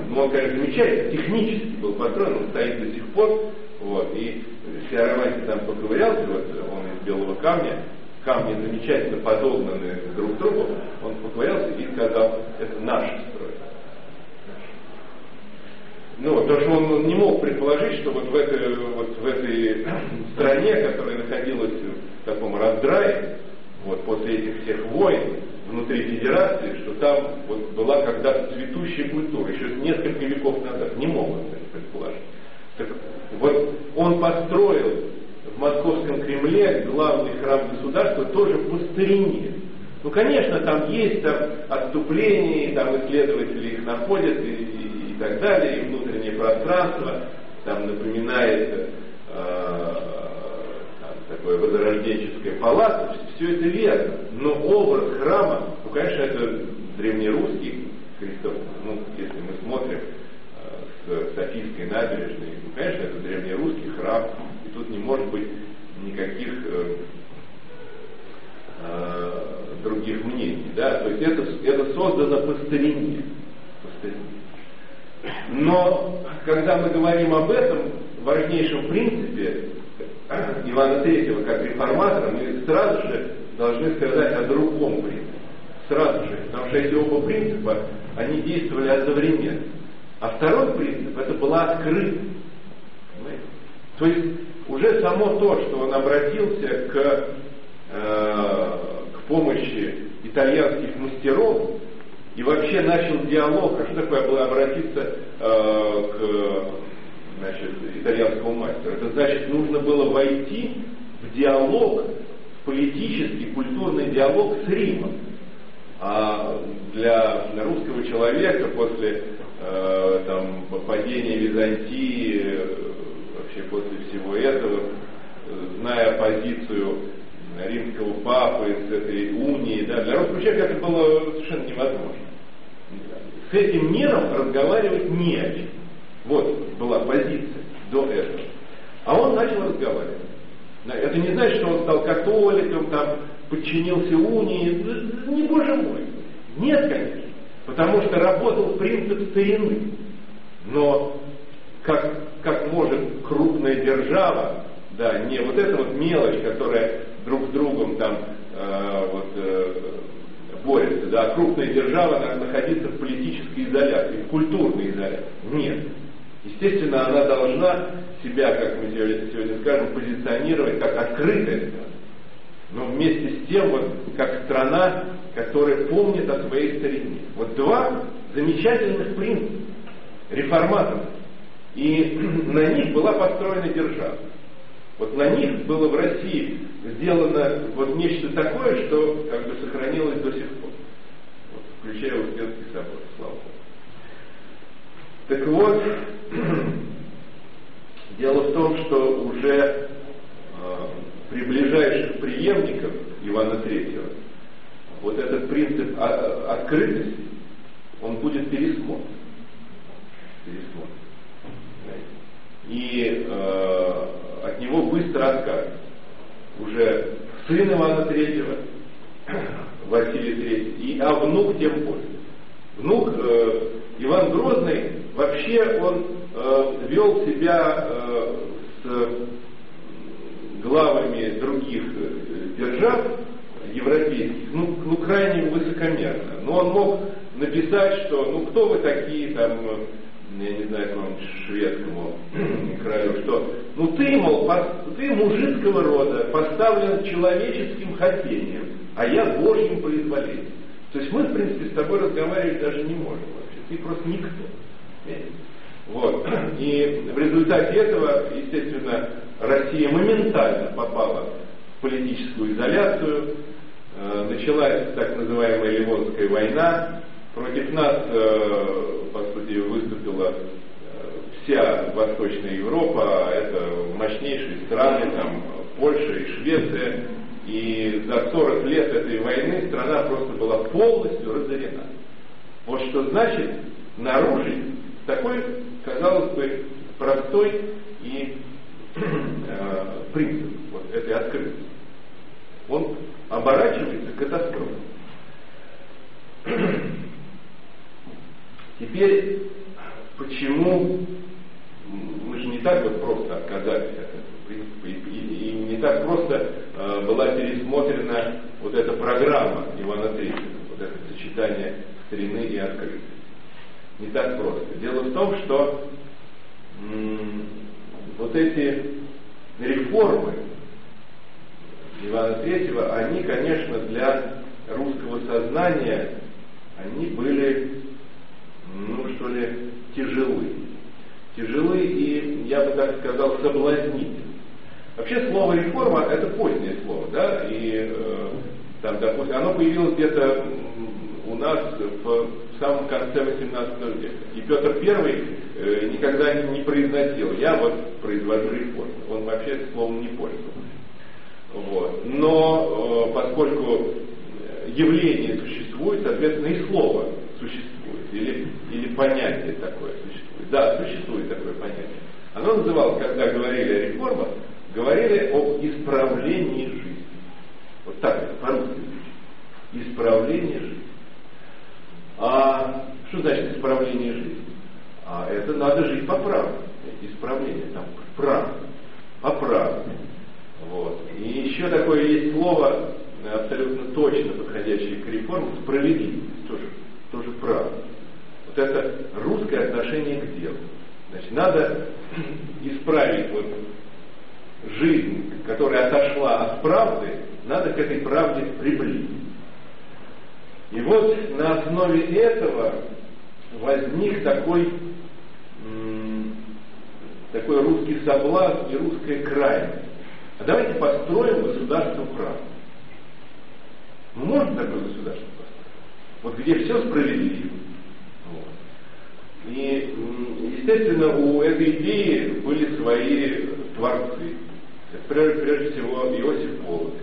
Ну, он, конечно, замечательно, технически был построен, он стоит до сих пор. Вот. И Фиаромантий там поковырялся, вот он из белого камня, камни замечательно подогнаны друг к другу, он поковырялся и сказал, это наш строй. Ну, потому что он не мог предположить, что вот в этой, вот в этой стране, которая находилась в таком раздрае, вот после этих всех войн, внутри федерации, что там вот была когда-то цветущая культура, еще несколько веков назад. Не могут это предположить. Так вот он построил в Московском Кремле главный храм государства тоже по старине. Ну, конечно, там есть там, отступления, там исследователи их находят и, и, и так далее, и внутреннее пространство там напоминает э, такое возрожденческое палаццо, все это верно. Но образ храма, ну, конечно, это древнерусский крестов, ну, если мы смотрим э, с Софийской набережной, ну, конечно, это древнерусский храм, и тут не может быть никаких э, э, других мнений, да, то есть это, это создано по старине, по старине. Но когда мы говорим об этом важнейшем принципе, Ивана Третьего как реформатора, мы сразу же должны сказать о другом принципе. Сразу же, потому что эти оба принципа, они действовали одновременно. А второй принцип, это была открытость. То есть уже само то, что он обратился к, э, к помощи итальянских мастеров и вообще начал диалог, а что такое было обратиться э, к значит, итальянского мастера. Это значит, нужно было войти в диалог, в политический, культурный диалог с Римом. А для русского человека после э, там, падения Византии, вообще после всего этого, зная позицию римского папы, с этой унии, да, для русского человека это было совершенно невозможно. С этим миром разговаривать не о чем. Вот была позиция до этого. А он начал разговаривать. Это не значит, что он стал католиком, там, подчинился унии. Не боже мой. Нет, конечно. Потому что работал принцип старины. Но как, как может крупная держава, да, не вот эта вот мелочь, которая друг с другом там э, вот, э, борется, да, а крупная держава надо находиться в политической изоляции, в культурной изоляции. Нет. Естественно, она должна себя, как мы сегодня скажем, позиционировать как открытая страна. Но вместе с тем, вот, как страна, которая помнит о своей старине. Вот два замечательных принципа реформаторов. И на них была построена держава. Вот на них было в России сделано вот нечто такое, что как бы сохранилось до сих пор. Вот, включая Успенский собор, слава Богу. Так вот, дело в том, что уже э, при ближайших преемниках Ивана Третьего вот этот принцип открытости, он будет пересмотрен. пересмотрен. И э, от него быстро откажут. Уже сын Ивана Третьего, Василий Третий, и, а внук тем более. Внук э, Иван Грозный, вообще он э, вел себя э, с главами других э, держав европейских, ну, ну крайне высокомерно. Но он мог написать, что ну кто вы такие там я не знаю, какому шведскому краю, что ну ты, мол, ты мужицкого рода, поставлен человеческим хотением, а я Божьим произволением. То есть мы, в принципе, с тобой разговаривать даже не можем вообще. Ты просто никто. Вот. И в результате этого, естественно, Россия моментально попала в политическую изоляцию. Э, началась так называемая Ливонская война, Против нас, э, по сути, выступила э, вся Восточная Европа, это мощнейшие страны, там Польша и Швеция, и за 40 лет этой войны страна просто была полностью разорена. Вот что значит нарушить такой, казалось бы, простой и э, принцип вот этой открытости. Он оборачивается катастрофой. Теперь, почему мы же не так вот просто отказались от этого принципа, и, и, и не так просто э, была пересмотрена вот эта программа Ивана Третьего, вот это сочетание старины и открытости. Не так просто. Дело в том, что вот эти реформы Ивана Третьего, они, конечно, для русского сознания, они были ну что ли, тяжелы. Тяжелы и, я бы так сказал, соблазнительны. Вообще слово реформа это позднее слово, да, и э, там, допустим, оно появилось где-то у нас в самом конце 18 века. И Петр I э, никогда не произносил, я вот произвожу реформу. Он вообще словом не пользовался. Вот. Но э, поскольку явление существует, соответственно, и слово существует или, или понятие такое существует. Да, существует такое понятие. Оно называлось, когда говорили о реформах, говорили об исправлении жизни. Вот так это по-русски. Исправление жизни. А что значит исправление жизни? А это надо жить по праву. Исправление, там, право. По праву. Вот. И еще такое есть слово, абсолютно точно подходящее к реформам, справедливость. Тоже, тоже право. Вот это русское отношение к делу. Значит, надо исправить вот жизнь, которая отошла от правды, надо к этой правде приблизить. И вот на основе этого возник такой, такой русский соблазн и русская крайность. А давайте построим государство права. Можно такое государство построить? Вот где все справедливо, и, естественно, у этой идеи были свои творцы. Прежде, всего Иосиф Волод.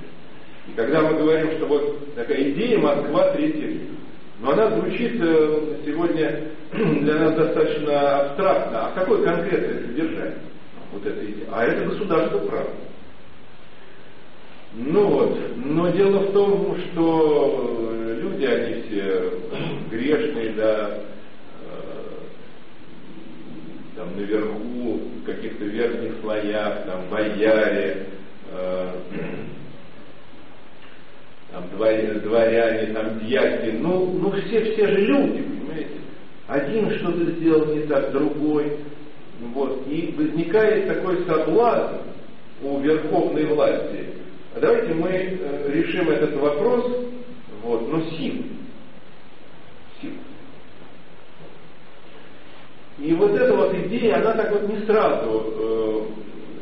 И когда мы говорим, что вот такая идея Москва третий Рим, но она звучит э, сегодня для нас достаточно абстрактно. А какое конкретное содержание вот этой идеи? А это государство права. Ну вот, но дело в том, что люди, они все грешные, да, э, там наверху, в каких-то верхних слоях, там бояре, э, там дворяне, там дьяки, ну, ну все, все же люди, понимаете? Один что-то сделал не так, другой. Вот. И возникает такой соблазн у верховной власти. Давайте мы э, решим этот вопрос, вот, но сил. Сил. И вот эта вот идея, она так вот не сразу э,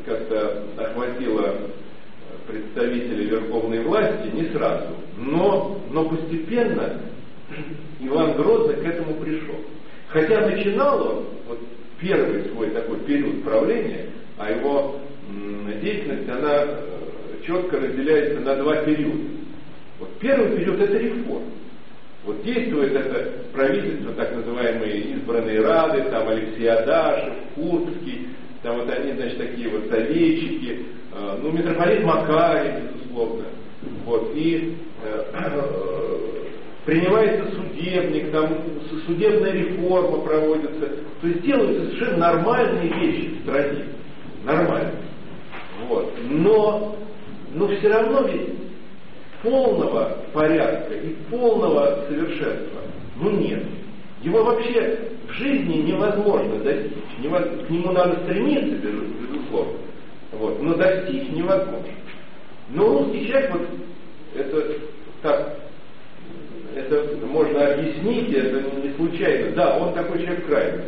как-то охватила представителей верховной власти, не сразу, но, но постепенно Иван Грозный к этому пришел. Хотя начинал он, вот первый свой такой период правления, а его деятельность, она э, четко разделяется на два периода. Вот первый период это реформа. Вот действует это правительство, так называемые избранные рады, там Алексей Адашев, Курбский, там вот они, значит, такие вот советчики, э, ну, митрополит Макарий, безусловно, вот, и э, принимается судебник, там судебная реформа проводится, то есть делаются совершенно нормальные вещи в стране, нормальные, вот, но, но все равно ведь полного порядка и полного совершенства, ну нет. Его вообще в жизни невозможно достичь. К нему надо стремиться, безусловно. Вот, но достичь невозможно. Но русский человек, вот это так, это можно объяснить, это не случайно. Да, он такой человек крайний.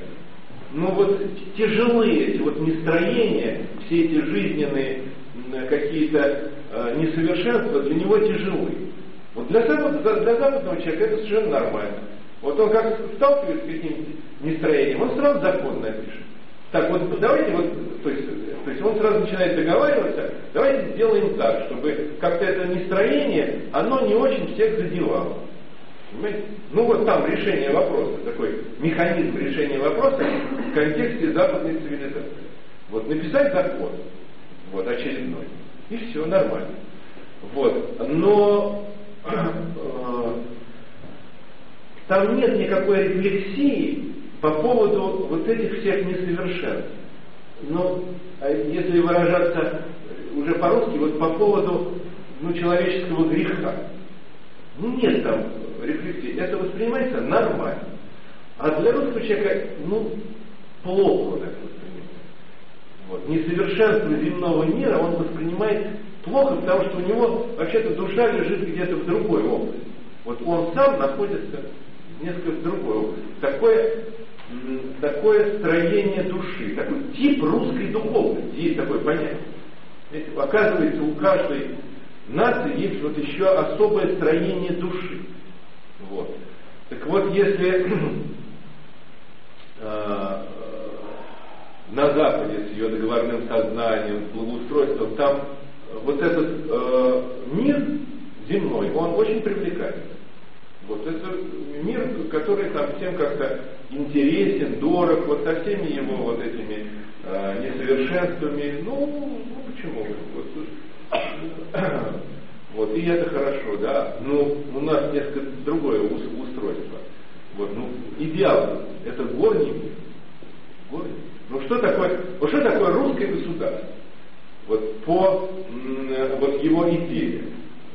Но вот тяжелые эти вот нестроения, все эти жизненные какие-то э, несовершенства для него тяжелы. Вот для, запад, для западного человека это совершенно нормально. Вот он как сталкивается с каким-нибудь нестроением, он сразу закон напишет. Так вот, давайте вот, то есть, то есть он сразу начинает договариваться, давайте сделаем так, чтобы как-то это настроение, оно не очень всех задевало. Понимаете? Ну вот там решение вопроса, такой механизм решения вопроса в контексте западной цивилизации. Вот написать закон, вот очередной, и все нормально. Вот. Но э, там нет никакой рефлексии по поводу вот этих всех несовершенств. Но а если выражаться уже по-русски, вот по поводу ну, человеческого греха. Ну, нет там рефлексии. Это воспринимается нормально. А для русского человека, ну, плохо так воспринимается. Вот. Несовершенство земного мира он воспринимает плохо, потому что у него вообще-то душа лежит где-то в другой области. Вот он сам находится несколько области. Такое, такое строение души, такой тип русской духовности, есть такое понятие. Видите, оказывается, у каждой нации есть вот еще особое строение души. Вот. Так вот, если э, на Западе с ее договорным сознанием, благоустройством, там вот этот э, мир земной, он очень привлекательный. Вот это мир, который там всем как-то интересен, дорог, вот со всеми его вот этими э, несовершенствами. Ну, ну почему? Вот, вот, и это хорошо, да. Но у нас несколько другое устройство. Вот, ну, идеал это горний мир. Горний. Ну что такое, вот что такое русское государство? Вот по вот его идее.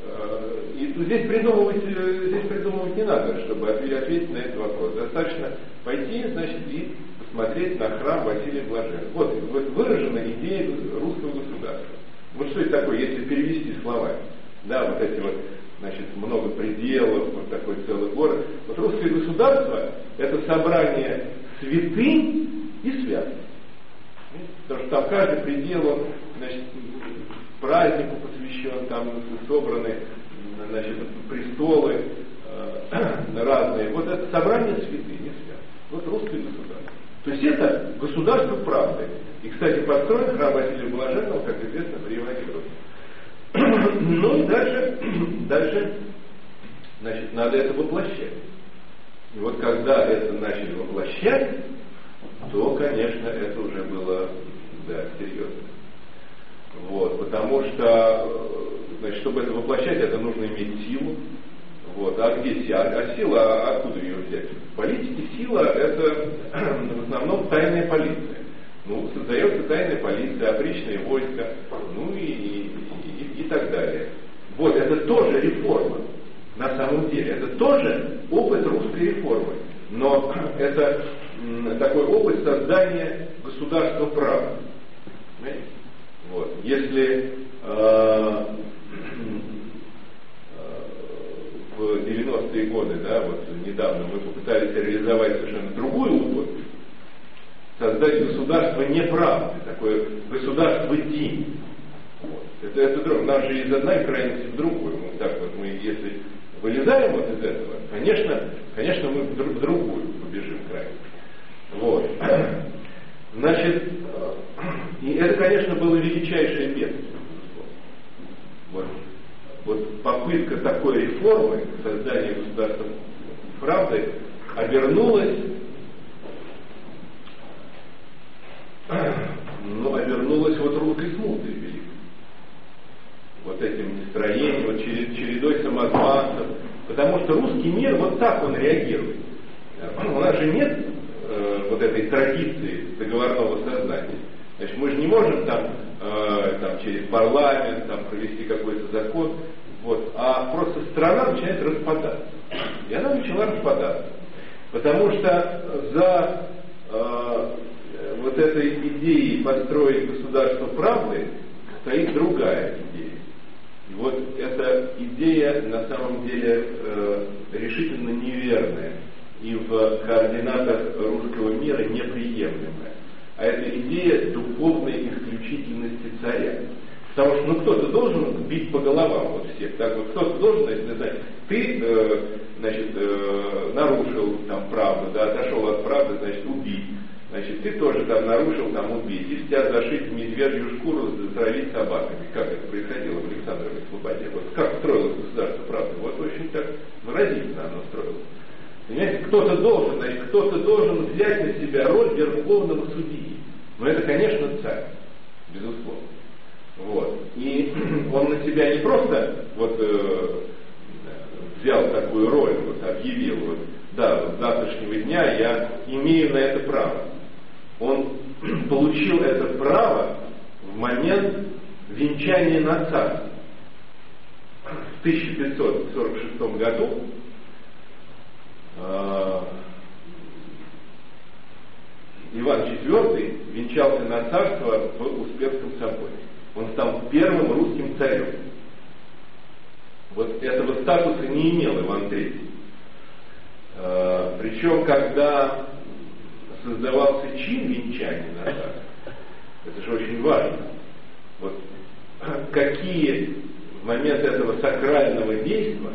Э, и здесь придумывать, э, здесь придумывать не надо, чтобы ответить на этот вопрос. Достаточно пойти, значит, и посмотреть на храм Василия Блаженного. Вот, вот выражена идея русского государства. Вот что это такое, если перевести словами. Да, вот эти вот, значит, много пределов, вот такой целый город. Вот русское государство – это собрание святынь и святых. Потому что там каждый предел, значит, празднику посвящен, там собраны значит, престолы э, разные. Вот это собрание святыни свят. Вот русское государство. То есть это государство правды. И, кстати, построен храм Василия Блаженного, как известно, при Иване Грозном. ну и дальше, дальше, значит, надо это воплощать. И вот когда это начали воплощать, то, конечно, это уже было, да, серьезно. Вот, потому что, значит, чтобы это воплощать, это нужно иметь силу. Вот, а где сила? А сила, а откуда ее взять? В политике сила это в основном тайная полиция. Ну, создается тайная полиция, опричные войска, ну и, и, и, и так далее. Вот, это тоже реформа на самом деле. Это тоже опыт русской реформы. Но это такой опыт создания государства права. Вот. Если э, в 90-е годы, да, вот недавно мы попытались реализовать совершенно другую утопию, создать государство неправды, такое государство тени. Вот. Это, это у нас же из одной крайности в другую. Мы так вот, мы если вылезаем вот из этого, конечно, конечно мы в другую побежим крайность. Вот. Значит, и это, конечно, было величайшее бедствие. Вот, вот попытка такой реформы, создания государства правды, обернулась, ну, обернулась вот русской смутой великой. Вот этим настроением, вот чередой самозванцев. Потому что русский мир вот так он реагирует. У нас же нет э, вот этой традиции договорного сознания. Значит, мы же не можем там, э, там через парламент там, провести какой-то закон, вот, а просто страна начинает распадаться. И она начала распадаться. Потому что за э, вот этой идеей построить государство правды стоит другая идея. И вот эта идея на самом деле э, решительно неверная и в координатах русского мира неприемлемая. А это идея духовной исключительности царя. Потому что ну, кто-то должен бить по головам вот всех. Так вот, кто-то должен, значит, знать, ты э, значит, э, нарушил там правду, да, отошел от правды, значит, убить. Значит, ты тоже там нарушил, там убить. Или тебя зашить в медвежью шкуру, затравить собаками. Как это происходило в Александровой Слободе. Вот как строилось государство правды. Вот очень так выразительно оно строилось. Понимаете, кто-то должен, значит, кто-то должен взять на себя роль верховного судьи. Но это, конечно, царь, безусловно. Вот. И он на себя не просто вот, э, взял такую роль, вот, объявил, вот, да, вот, с завтрашнего дня я имею на это право. Он получил это право в момент венчания на царство. В 1546 году Иван IV венчался на царство в Успенском соборе. Он стал первым русским царем. Вот этого статуса не имел Иван III. А, причем, когда создавался чин венчания на царство, это же очень важно. Вот какие в момент этого сакрального действия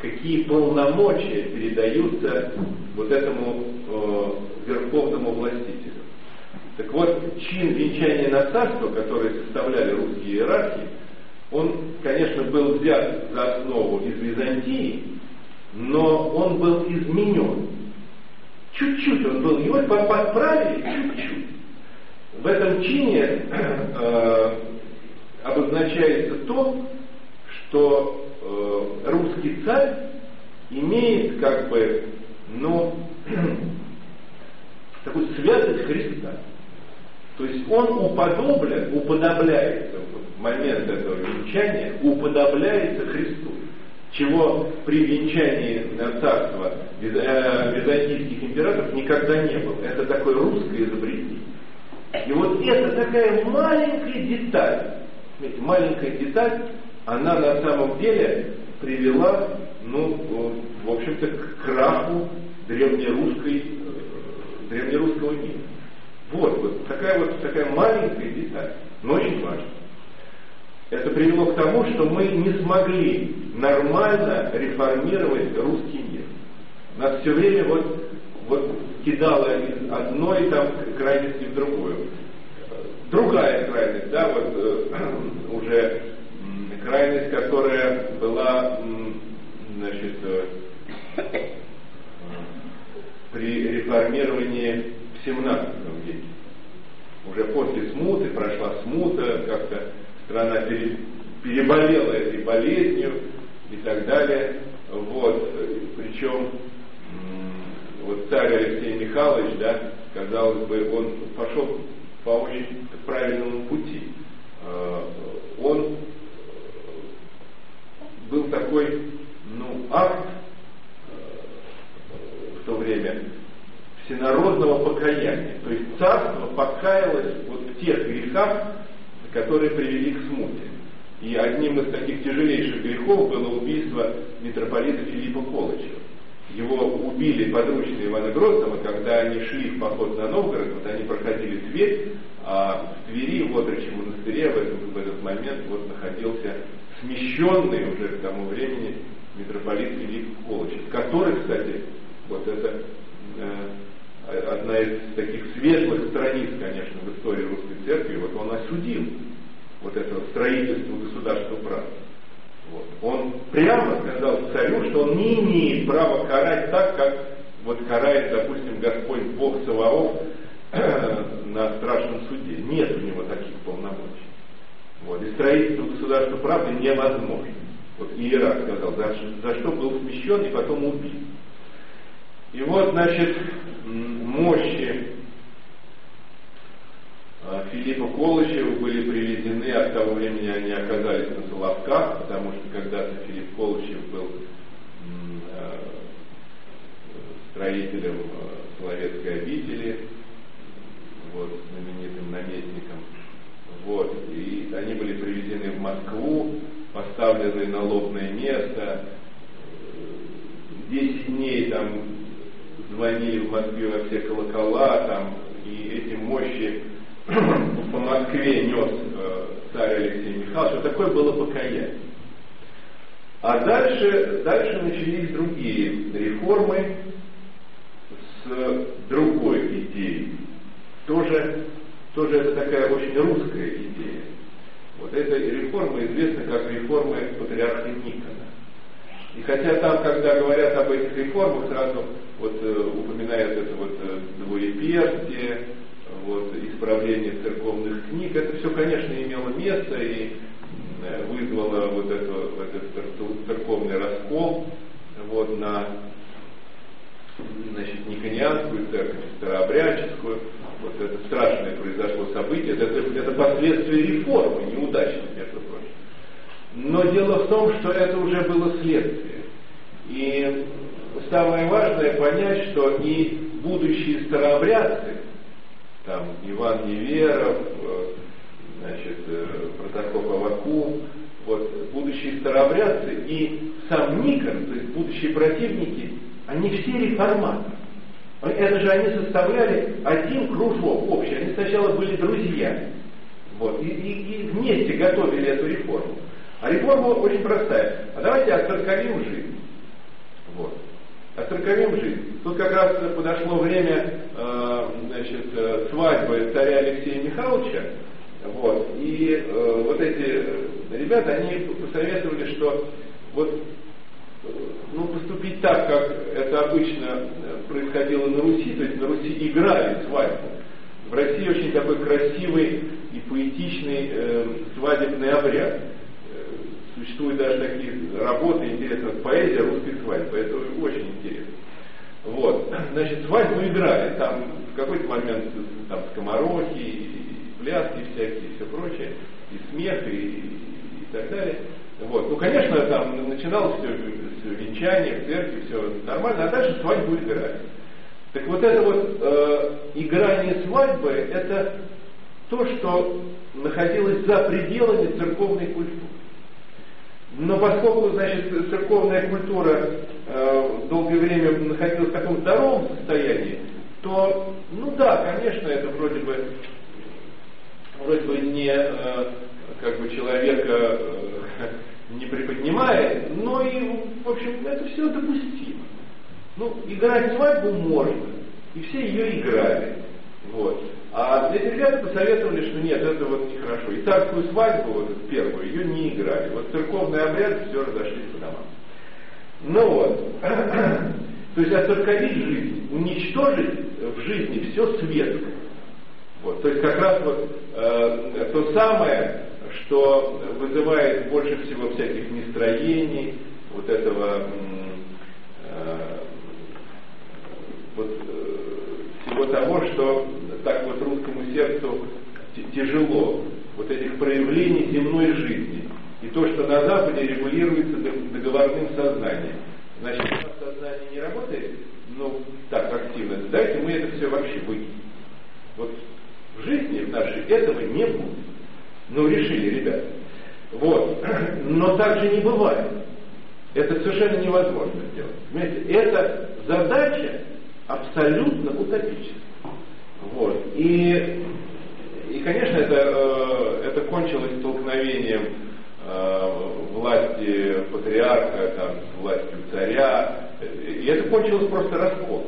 какие полномочия передаются вот этому э, верховному властителю. Так вот, чин венчания на царство, который составляли русские иерархи, он, конечно, был взят за основу из Византии, но он был изменен. Чуть-чуть он был, его подправили чуть-чуть. В этом чине э, обозначается то, что э, русский царь имеет как бы, ну, такую святость Христа. То есть он уподоблен, уподобляется в момент этого венчания, уподобляется Христу. Чего при венчании на царство э, византийских императоров никогда не было. Это такое русское изобретение. И вот это такая маленькая деталь, маленькая деталь, она на самом деле привела, ну, в общем-то, к краху древнерусской, э, древнерусского мира. Вот, вот такая вот такая маленькая деталь, но очень важная. Это привело к тому, что мы не смогли нормально реформировать русский мир. Нас все время вот, вот кидало из одной там крайности в другую. Другая крайность, да, вот э, уже крайность, которая была, значит, при реформировании в 17 веке. Уже после смуты, прошла смута, как-то страна переболела этой болезнью и так далее. Вот. Причем вот царь Алексей Михайлович, да, казалось бы, он пошел по очень правильному пути. А, он был такой, ну, акт в то время всенародного покаяния. То есть царство покаялось вот в тех грехах, которые привели к смуте. И одним из таких тяжелейших грехов было убийство митрополита Филиппа Колычева. Его убили подручные Ивана Грозного, когда они шли в поход на Новгород, вот они проходили Тверь, а в Твери, в отрочем монастыре в этот, в этот момент вот находился смещенный уже к тому времени митрополит Филипп Колычев, который, кстати, вот это э, одна из таких светлых страниц, конечно, в истории русской церкви, вот он осудил вот это строительство государства прав. Вот. Он прямо сказал царю, что он не имеет права карать так, как вот карает, допустим, Господь Бог Саваоф на страшном суде. Нет у него таких полномочий. Вот. И строительство государства правды невозможно. Вот Иерарх сказал, за, за что был смещен и потом убит. И вот, значит, мощи а, Филиппа Колычева были привезены, от того времени они оказались на Соловках, потому что когда-то Филипп Колычев был а, строителем а, Соловецкой обители, вот, знаменитым наместником. Вот, и они были привезены в Москву, поставлены на лобное место. Десять дней там звонили в Москве во все колокола, там, и эти мощи по Москве нес э, царь Алексей Михайлович. Вот такое было покаяние. А дальше, дальше начались другие реформы с другой идеей. Тоже, тоже это такая очень русская идея. Вот эта реформа известна как реформа патриарха Никона. И хотя там, когда говорят об этих реформах, сразу вот э, упоминают это вот э, двоеперстие, вот, исправление церковных книг, это все, конечно, имело место и э, вызвало вот, это, этот церковный раскол вот, на значит, Никонианскую церковь, Старообрядческую. Вот это страшное произошло событие, это, это последствия реформы, неудачной, между прочим. Но дело в том, что это уже было следствие. И самое важное понять, что и будущие старообрядцы, там Иван Неверов, э, значит, э, Протокоп Аваку, вот, будущие старообрядцы и сам Никон, то есть будущие противники, они все реформаторы. Это же они составляли один кружок общий. Они сначала были друзьями. Вот, и, и, и вместе готовили эту реформу. А реформа очень простая. А давайте отцерковим жизнь. Вот. Отцерковим жизнь. Тут как раз подошло время э, значит, э, свадьбы царя Алексея Михайловича. Вот. И э, вот эти ребята, они посоветовали, что вот ну, поступить так, как это обычно происходило на Руси, то есть на Руси играли свадьбу. В России очень такой красивый и поэтичный э, свадебный обряд. Существуют даже такие работы, интересно, поэзия русской свадьбы. Это очень интересно. Вот. Значит, свадьбу играли. Там в какой-то момент там скоморохи, и пляски всякие, и все прочее, и смех, и, и так далее. Вот. Ну, конечно, там начиналось все, все венчание в церкви, все нормально, а дальше свадьбу играли. Так вот это вот э, играние свадьбы, это то, что находилось за пределами церковной культуры. Но поскольку, значит, церковная культура э, долгое время находилась в таком здоровом состоянии, то, ну да, конечно, это вроде бы, вроде бы не э, как бы человека э, не приподнимает, но и, в общем, это все допустимо. Ну, играть свадьбу можно, и все ее играли. Вот. А эти ребята посоветовали, что нет, это вот нехорошо. И царскую свадьбу, вот первую, ее не играли. Вот церковный обряд все разошлись по домам. Ну вот. То есть отцерковить жизнь, уничтожить в жизни все светское. Вот. То есть как раз вот э, то самое, что вызывает больше всего всяких настроений, вот этого э, вот, э, всего того, что так вот русскому сердцу тяжело, вот этих проявлений земной жизни. И то, что на Западе регулируется договорным сознанием. Значит, у нас сознание не работает, ну, так активно, давайте мы это все вообще выкинем. Вот в жизни в нашей этого не будет. Ну, решили, ребята. Вот. Но так же не бывает. Это совершенно невозможно сделать. Понимаете, эта задача абсолютно утопическая. Вот. И, и конечно, это, э, это кончилось столкновением э, власти патриарха там, властью царя. И это кончилось просто расколом.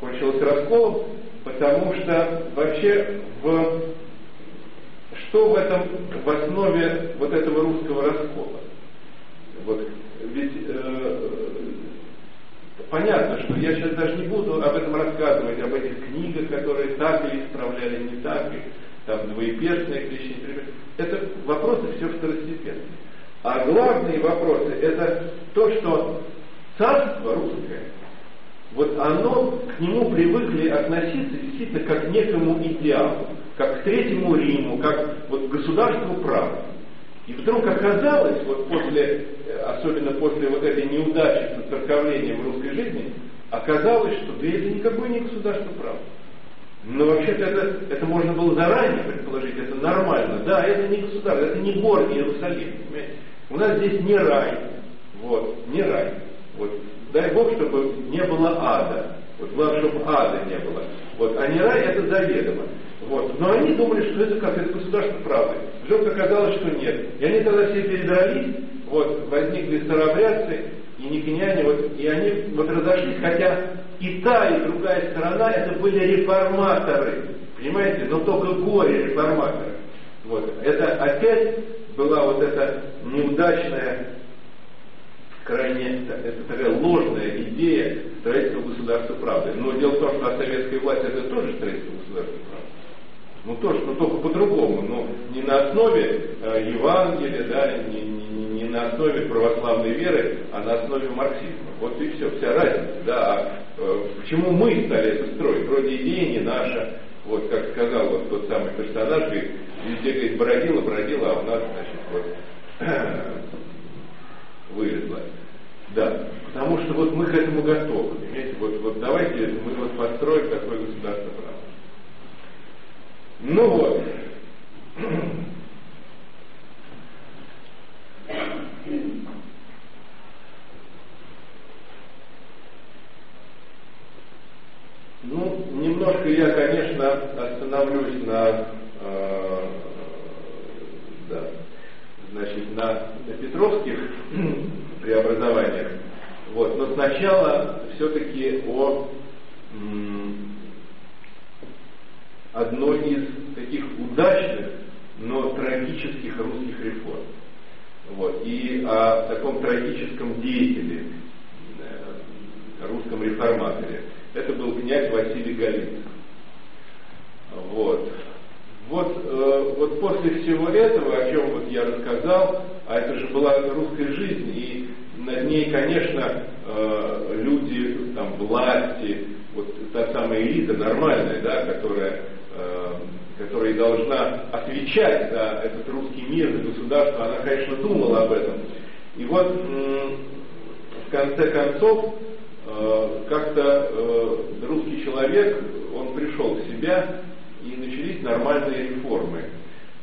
Кончилось расколом, потому что вообще в, что в этом в основе вот этого русского раскола? Вот, ведь э, понятно, что я сейчас даже не буду об этом рассказывать, об этих книгах, которые так или исправляли, не так, и там двоеперстные клещи. Это вопросы все второстепенные. А главные вопросы это то, что царство русское, вот оно, к нему привыкли относиться действительно как к некому идеалу, как к Третьему Риму, как вот к государству права. И вдруг оказалось, вот после, особенно после вот этой неудачи с церковлением русской жизни, оказалось, что да это никакое не государство права. Но вообще-то это, это можно было заранее предположить, это нормально. Да, это не государство, это не город Иерусалим. Понимаете? У нас здесь не рай. Вот, не рай. Вот, дай Бог, чтобы не было ада. Вот главное, чтобы ада не было. Вот, а не рай это заведомо. Вот. Но они думали, что это как это государство правды. Вдруг оказалось, что нет. И они тогда все передрались, вот, возникли старообрядцы и никиняне, вот, и они вот разошлись, хотя и та, и другая сторона это были реформаторы. Понимаете? Но только горе реформаторы. Вот. Это опять была вот эта неудачная крайне, это такая ложная идея строительства государства правды. Но дело в том, что советская власть это тоже строительство государства правды. Ну тоже, но только по-другому, но не на основе э, Евангелия, да, не, не, не на основе православной веры, а на основе марксизма. Вот и все, вся разница, да. А э, почему мы стали это строить? Вроде идея не наша, вот как сказал вот тот самый персонаж, говорит, везде говорит, бродила, бродила, а у нас, значит, вот вылезла. Да, потому что вот мы к этому готовы. Понимаете? Вот, вот давайте мы вот построим такое государство права. Ну вот. Ну, немножко я, конечно, остановлюсь на, э, да, значит, на, на Петровских преобразованиях. Вот, но сначала все-таки о одной из таких удачных, но трагических русских реформ. Вот. И о таком трагическом деятеле, э, русском реформаторе. Это был князь Василий Голицын. Вот. Вот, э, вот после всего этого, о чем вот я рассказал, а это же была русская жизнь, и над ней, конечно, э, люди, там, власти, вот та самая элита нормальная, да, которая Э, которая должна отвечать за этот русский мир, за государство, она, конечно, думала об этом. И вот в конце концов э, как-то э, русский человек, он пришел в себя, и начались нормальные реформы.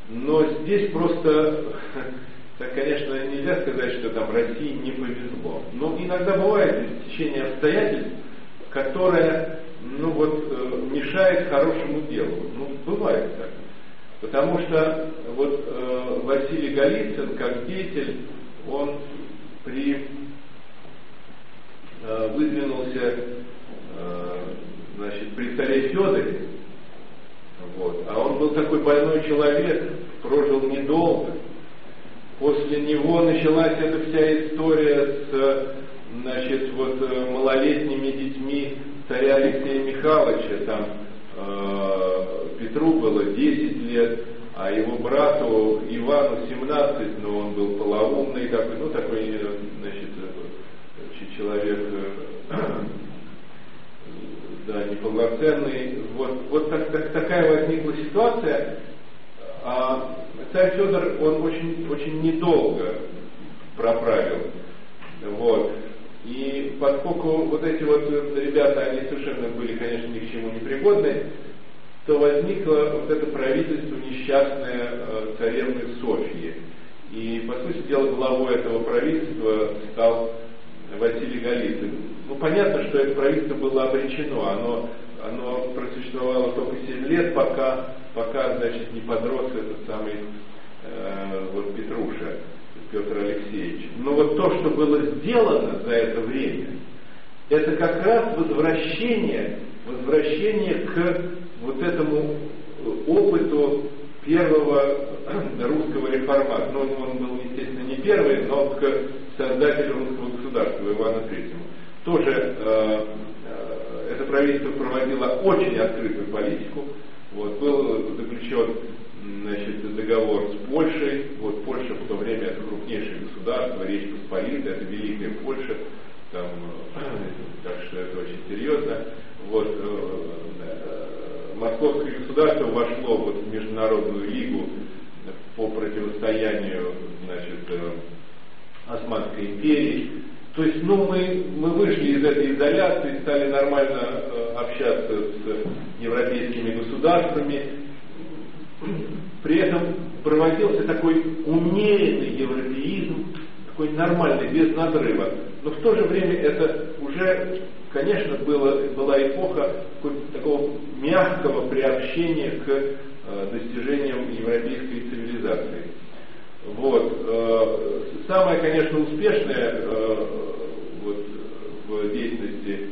Но здесь просто, так, конечно, нельзя сказать, что там России не повезло. Но иногда бывает течение обстоятельств, которое ну вот, э, мешает хорошему делу. Ну, бывает так. Потому что вот э, Василий Голицын, как деятель, он при э, выдвинулся э, значит, при царе Федоре, такой больной человек, прожил недолго. После него началась эта вся история с значит, вот, э, малолетними детьми царя Алексея Михайловича. Там э, Петру было 10 лет, а его брату Ивану 17, но он был полоумный такой, ну такой, э, значит, э, человек да, неполноценный. Вот, вот так, так, такая возникла ситуация. А царь Федор, он очень, очень недолго проправил. Вот. И поскольку вот эти вот ребята, они совершенно были, конечно, ни к чему не пригодны, то возникло вот это правительство несчастное э, царевны Софьи. И, по сути дела, главой этого правительства стал Василий Голицын. Ну, понятно, что это правительство было обречено, оно, оно просуществовало только 7 лет, пока, пока значит, не подрос этот самый э, вот Петруша, Петр Алексеевич. Но вот то, что было сделано за это время, это как раз возвращение, возвращение к вот этому опыту первого русского реформата. Но ну, он был, естественно, не первый, но к создателю русского государства Ивану Третьему. Тоже э, э, это правительство проводило очень открытую политику. Вот, был заключен значит, договор с Польшей. Вот Польша в то время это крупнейшее государство, Речь Посполитая, это Великая Польша. Там, э, так что это очень серьезно. Вот, Московское государство вошло вот в Международную лигу по противостоянию значит, Османской империи. То есть, ну, мы, мы вышли из этой изоляции, стали нормально э, общаться с европейскими государствами. При этом проводился такой умеренный европеизм, такой нормальный, без надрыва. Но в то же время это уже, конечно, было, была эпоха такого мягкого приобщения к э, достижениям европейской цивилизации. Вот. Э, самое, конечно, успешное э, вот, в деятельности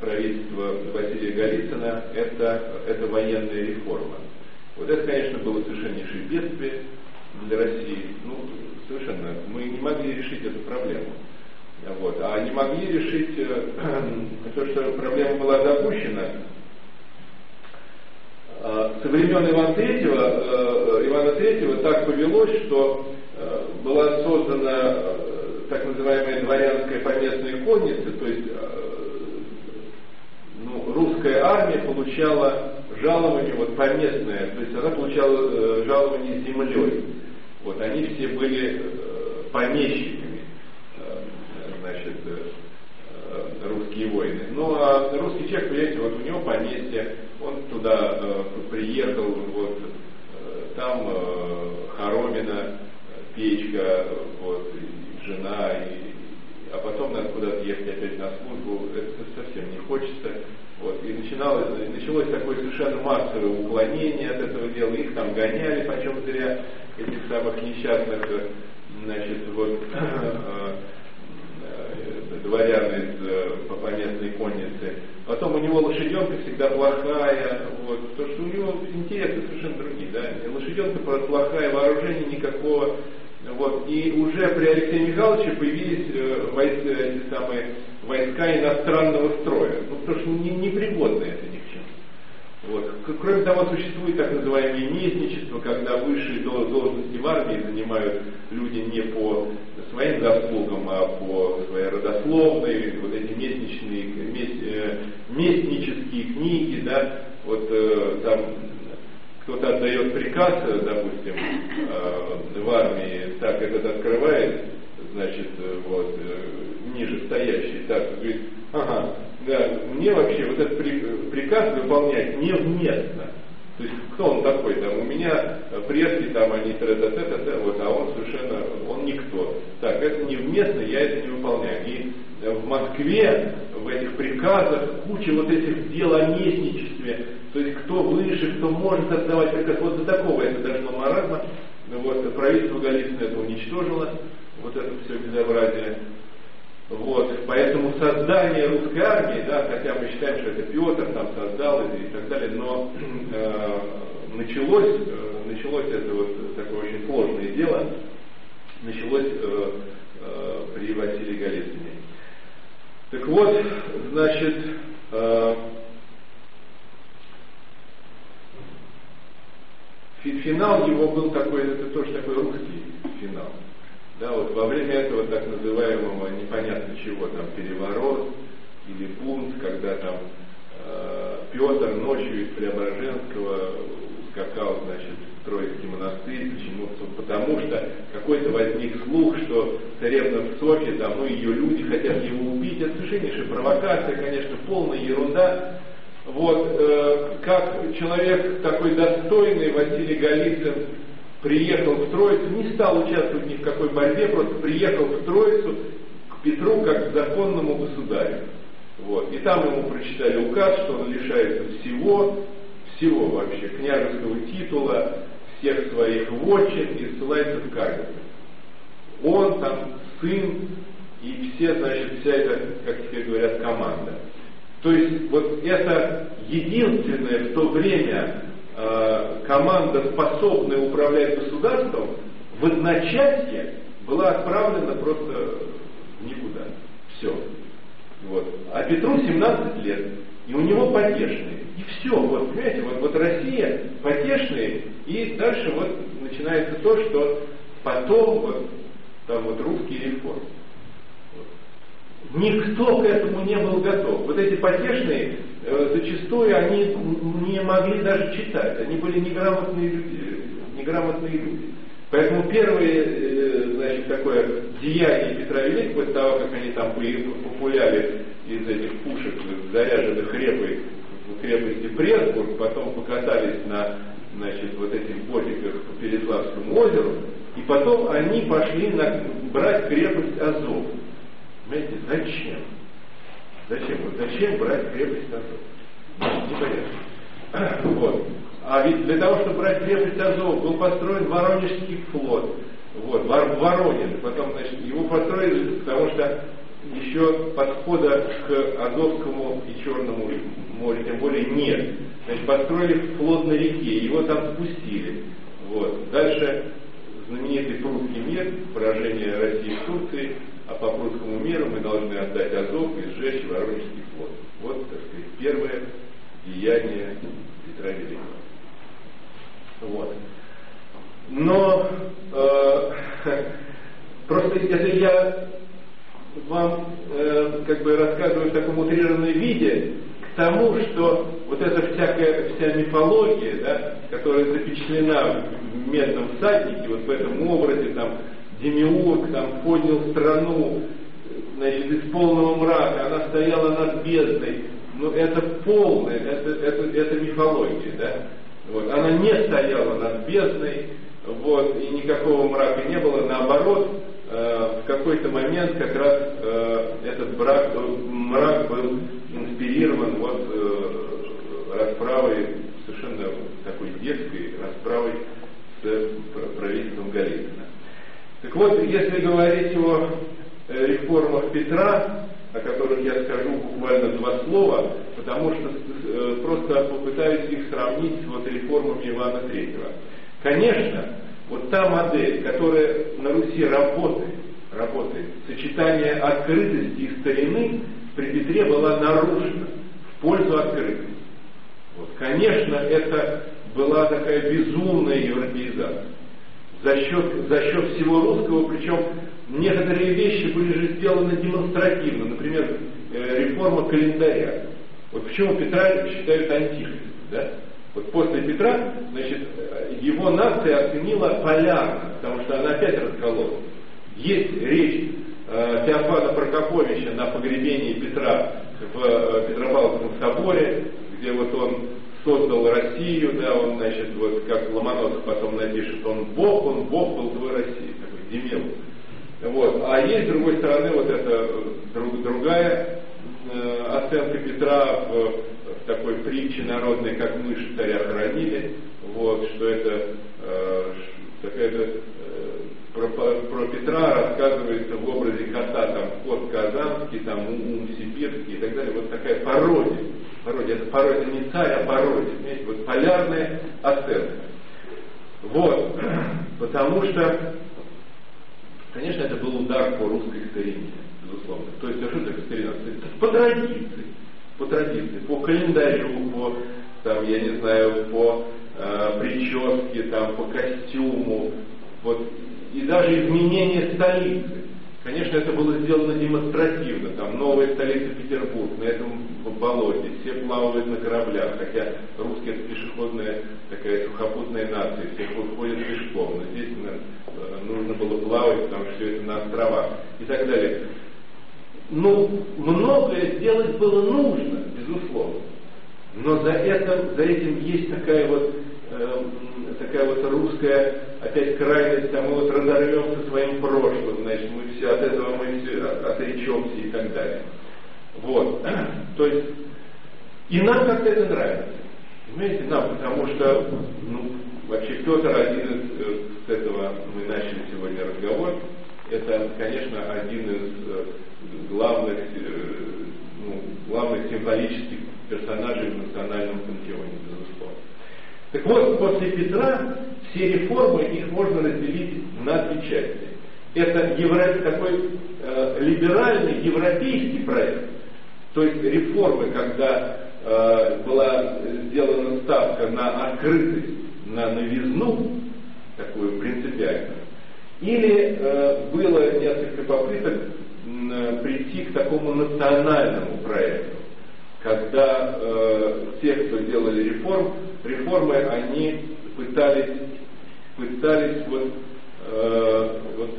правительства Василия Голицына это, это военная реформа. Вот это, конечно, было совершеннейшее бедствие для России. Ну, совершенно. Мы не могли решить эту проблему. Вот. А не могли решить э, то, что проблема была запущена, Э, со времен Ивана Третьего, Ивана Третьего так повелось, что э, была создана так называемая дворянская поместная конница, то есть ну, русская армия получала жалование вот поместное, то есть она получала жалование землей. Вот они все были помещиками, значит, русские воины. Ну а русский человек, понимаете, вот у него поместье, он туда э, приехал, вот э, там э, хоромина, печка, вот, и жена, и, а потом надо куда-то ехать опять на службу, это совсем не хочется. Вот, и начиналось, началось такое совершенно массовое уклонение от этого дела, их там гоняли почем зря, этих самых несчастных, значит, вот, дворян из э, поместной конницы. Потом у него лошаденка всегда плохая, вот, потому что у него интересы совершенно другие, да. Лошаденка плохая, вооружения никакого. Вот, и уже при Алексее Михайловиче появились э, войска, эти самые войска иностранного строя. Ну, потому что не, непригодны к чему. Вот. Кроме того, существует так называемое местничество, когда высшие должности в армии занимают люди не по своим заслугам, а по своей родословной, вот эти местничные, мест, э, местнические книги, да, вот э, там кто-то отдает приказ, допустим, э, в армии, так этот открывает, значит, вот, э, ниже стоящий, так, говорит, ага, да, мне вообще вот этот приказ выполнять невместно. То есть кто он такой? Там, у меня предки, там они та та та та вот, а он совершенно, он никто. Так, это невместно, я это не выполняю. И в Москве в этих приказах куча вот этих дел о местничестве, то есть кто выше, кто может отдавать приказ, вот до такого это дошло маразма. Вот, правительство Голицына это уничтожило, вот это все безобразие. Вот, поэтому создание русской армии, да, хотя мы считаем, что это Петр там создал и, и так далее, но э, началось, началось это вот такое очень сложное дело, началось при Василии Голицыне. Так вот, значит, финал его был такой, это тоже такой русский финал. Да, вот во время этого так называемого непонятно чего, там переворот или бунт, когда там э, Петр ночью из Преображенского скакал, значит, в Троицкий монастырь, почему потому что какой-то возник слух, что царевна в Софье, там, ну, ее люди хотят его убить, это совершеннейшая провокация, конечно, полная ерунда, вот, э, как человек такой достойный, Василий Голицын, приехал в Троицу, не стал участвовать ни в какой борьбе, просто приехал в Троицу к Петру как к законному государю. Вот. И там ему прочитали указ, что он лишается всего, всего вообще, княжеского титула, всех своих вотчин и ссылается в камеру. Он там, сын и все, значит, вся эта, как теперь говорят, команда. То есть вот это единственное в то время команда, способная управлять государством, в одночасье была отправлена просто никуда. Все. Вот. А Петру 17 лет, и у него потешные. И все, вот, понимаете, вот, вот Россия потешные, и дальше вот начинается то, что потом вот, там вот русские реформы. Никто к этому не был готов. Вот эти потешные, э, зачастую они не могли даже читать. Они были неграмотные люди. Неграмотные люди. Поэтому первое, э, значит, такое деяние Петра Великого, после того, как они там популяли из этих пушек, заряженных репой в крепости Пресбург, потом покатались на значит, вот этих ботиках по Переславскому озеру, и потом они пошли на, брать крепость Азов. Понимаете, зачем? Зачем? Вот зачем брать крепость Азов? Непонятно. Вот. А ведь для того, чтобы брать крепость Азов, был построен Воронежский флот. Вот, в Воронеже. Потом, значит, его построили, потому что еще подхода к Азовскому и Черному морю, тем более нет. Значит, построили флот на реке, его там спустили. Вот. Дальше знаменитый прусский мир, поражение России в Турции, а по прусскому миру мы должны отдать Азов и сжечь Воронежский флот. Вот, так сказать, первое деяние Петра Великого. Вот. Но э, просто это я вам э, как бы рассказываю в таком утрированном виде к тому, что вот эта всякая вся мифология, да, которая запечатлена в медном всаднике, вот в этом образе там Демиург там поднял страну, значит, из полного мрака, она стояла над бездной. Ну, это полное, это, это, это мифология, да? Вот. Она не стояла над бездной, вот, и никакого мрака не было, наоборот, э, в какой-то момент как раз э, этот брак, мрак был инспирирован вот э, расправой, совершенно такой детской расправой с правительством Голицына. Так вот, если говорить о э, реформах Петра, о которых я скажу буквально два слова, потому что э, просто попытаюсь их сравнить с вот реформами Ивана Третьего. Конечно, вот та модель, которая на Руси работает, работает, сочетание открытости и старины при Петре была нарушена в пользу открытости. Вот, конечно, это была такая безумная европеизация за счет, за счет всего русского, причем некоторые вещи были же сделаны демонстративно, например, э, реформа календаря. Вот почему Петра считают антихристом, да? Вот после Петра, значит, его нация оценила полярно, потому что она опять раскололась. Есть речь э, Теофана Прокоповича на погребении Петра в э, Петропавловском соборе, где вот он создал Россию, да, он, значит, вот как Ломоносов потом напишет, он Бог, он Бог был твой России, такой демил. Вот. А есть, с другой стороны, вот эта э, друг, другая э, оценка Петра в, в такой притче народной, как мышь царя хоронили, вот, что это э, такая э, про, про Петра рассказывается в образе кота, там, кот казанский, там, ум сибирский и так далее, вот такая пародия Пародия. Это пародия, не царь, а пародия. Понимаете, вот полярная оценка. Вот. Потому что, конечно, это был удар по русской старине, безусловно. То есть, а что такое старина? По традиции. По традиции, по календарю, по, там, я не знаю, по э, прическе, там, по костюму, вот, и даже изменение столицы. Конечно, это было сделано демонстративно. Там новая столица Петербург, на этом болоте, все плавают на кораблях, хотя русские это пешеходная такая сухопутная нация, все ходят пешком. Но здесь э, нужно было плавать, потому что все это на островах и так далее. Ну, многое сделать было нужно, безусловно. Но за, это, за этим есть такая вот такая вот русская опять крайность, а мы вот разорвемся своим прошлым, значит, мы все от этого мы все отречемся и так далее. Вот. То есть, и нам как-то это нравится. Понимаете, нам, потому что, ну, вообще Петр один из, э, с этого мы начали сегодня разговор, это, конечно, один из э, главных, э, ну, главных символических персонажей в национальном пантеоне, безусловно. Так вот, после Петра все реформы, их можно разделить на две части. Это евро, такой э, либеральный европейский проект, то есть реформы, когда э, была сделана ставка на открытость, на новизну, такую принципиальную, или э, было несколько попыток э, прийти к такому национальному проекту, когда э, те, кто делали реформ, реформы, они пытались, пытались вот, э, вот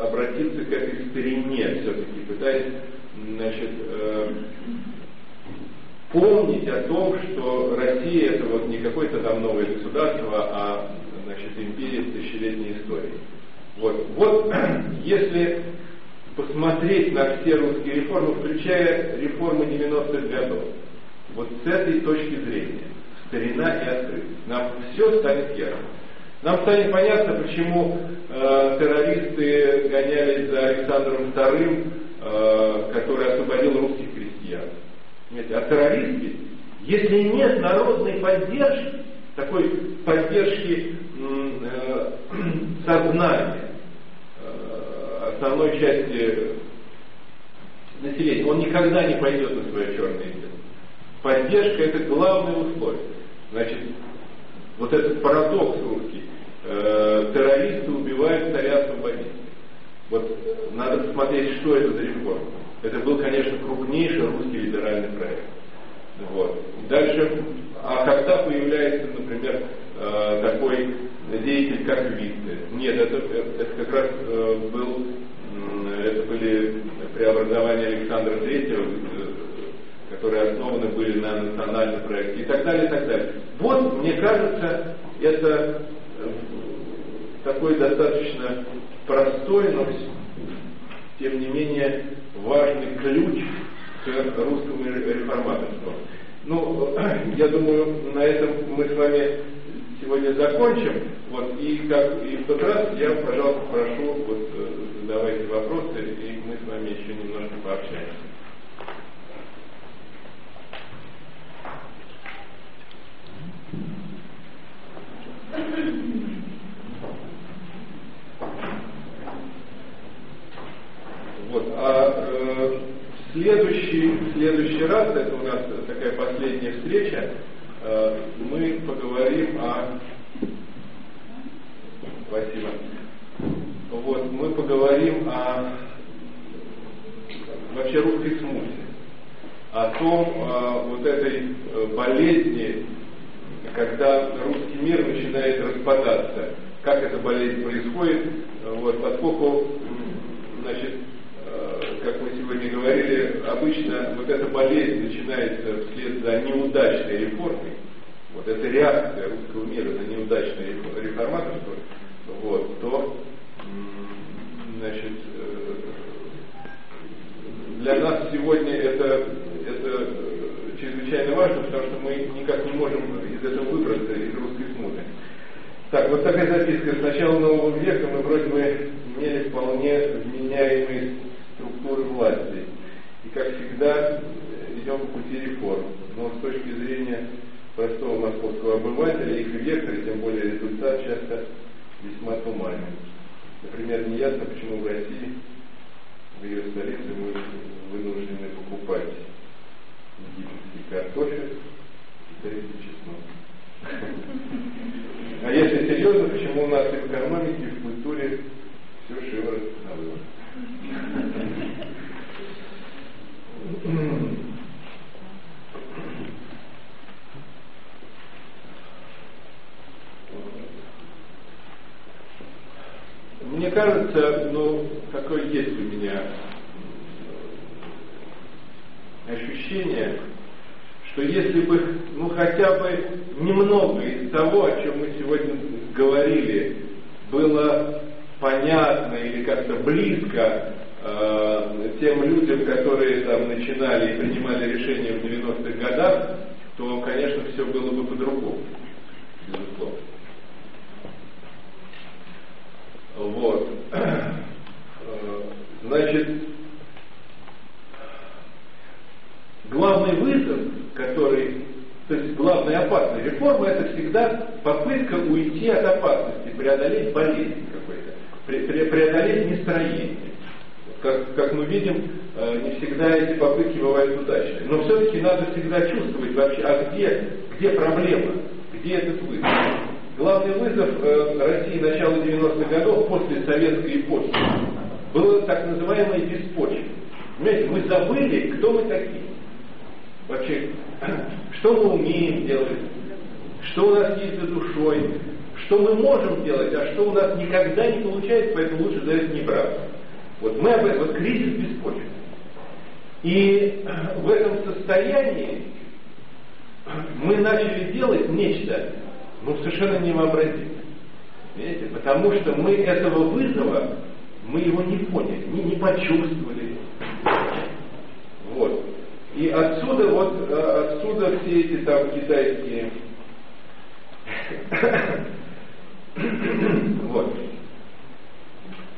обратиться к этой старине все-таки, пытаясь значит, э, помнить о том, что Россия это вот не какое-то там новое государство, а значит, империя тысячелетней историей. Вот, вот если посмотреть на все русские реформы, включая реформы 90-х годов, вот с этой точки зрения, старина и открытость, нам все станет ясно. Нам станет понятно, почему э, террористы гонялись за Александром II, э, который освободил русских крестьян. Понимаете? А террористы, если нет народной поддержки, такой поддержки э, сознания основной части населения, он никогда не пойдет на свое черное дело. Поддержка это главное условие. Значит, вот этот парадокс русский. Э, террористы убивают царя освободителя. Вот надо посмотреть, что это за реформа. Это был, конечно, крупнейший русский либеральный проект. Вот. Дальше, а когда появляется, например, э, такой деятель, как Витте? Нет, это, это, как раз э, был, это были преобразования Александра Третьего, которые основаны были на национальном проекте и так далее, и так далее. Вот, мне кажется, это э, такой достаточно простой, но тем не менее важный ключ к русскому реформаторству. Ну, я думаю, на этом мы с вами сегодня закончим. Вот, и как и в тот раз я, пожалуйста, прошу, вот, э, задавайте вопросы, и мы с вами еще немножко пообщаемся. Вот, а э, следующий, следующий раз, это у нас такая последняя встреча, мы поговорим о... Спасибо. Вот, мы поговорим о вообще русской смуте, о том, о вот этой э, болезни, когда русский мир начинает распадаться. Как эта болезнь происходит, вот, поскольку, значит, э, как мы сегодня говорили, обычно вот эта болезнь начинается вслед за неудачной реформой, вот эта реакция русского мира на неудачное реформаторство, вот, то, значит, э, для нас сегодня это, это чрезвычайно важно, потому что мы никак не можем из этого выбраться, из русской смуты. Так, вот такая записка. С начала нового века мы вроде бы имели вполне вменяемые структуры власти. И, как всегда, идем по пути реформ. но с точки зрения простого московского обывателя, их вектор, тем более результат часто весьма туманен. Например, неясно, почему в России, в ее столице, мы вынуждены покупать египетский картофель и китайский чеснок. А если серьезно, почему у нас и в экономике, и в культуре все шиворот на вывод. Мне кажется, ну, такое есть у меня ощущение, что если бы, ну, хотя бы немного из того, о чем мы сегодня говорили, было понятно или как-то близко э, тем людям, которые там начинали и принимали решения в 90-х годах, то, конечно, все было бы по-другому, безусловно. Вот. Э, значит, главный вызов, который, то есть главная опасность реформы, это всегда попытка уйти от опасности, преодолеть болезнь какой-то, преодолеть нестроение. Как, как мы видим, э, не всегда эти попытки бывают удачными. Но все-таки надо всегда чувствовать вообще, а где, где проблема, где этот вызов. Главный вызов э, России начала 90-х годов после советской эпохи было так называемое беспочве. Понимаете, мы забыли, кто мы такие. Вообще, что мы умеем делать, что у нас есть за душой, что мы можем делать, а что у нас никогда не получается, поэтому лучше за это не браться. Вот мы об этом, вот кризис беспочвы. И в этом состоянии мы начали делать нечто, ну, совершенно невообразимо. Видите? Потому что мы этого вызова, мы его не поняли, не, не почувствовали. Вот. И отсюда вот, э, отсюда все эти там китайские вот.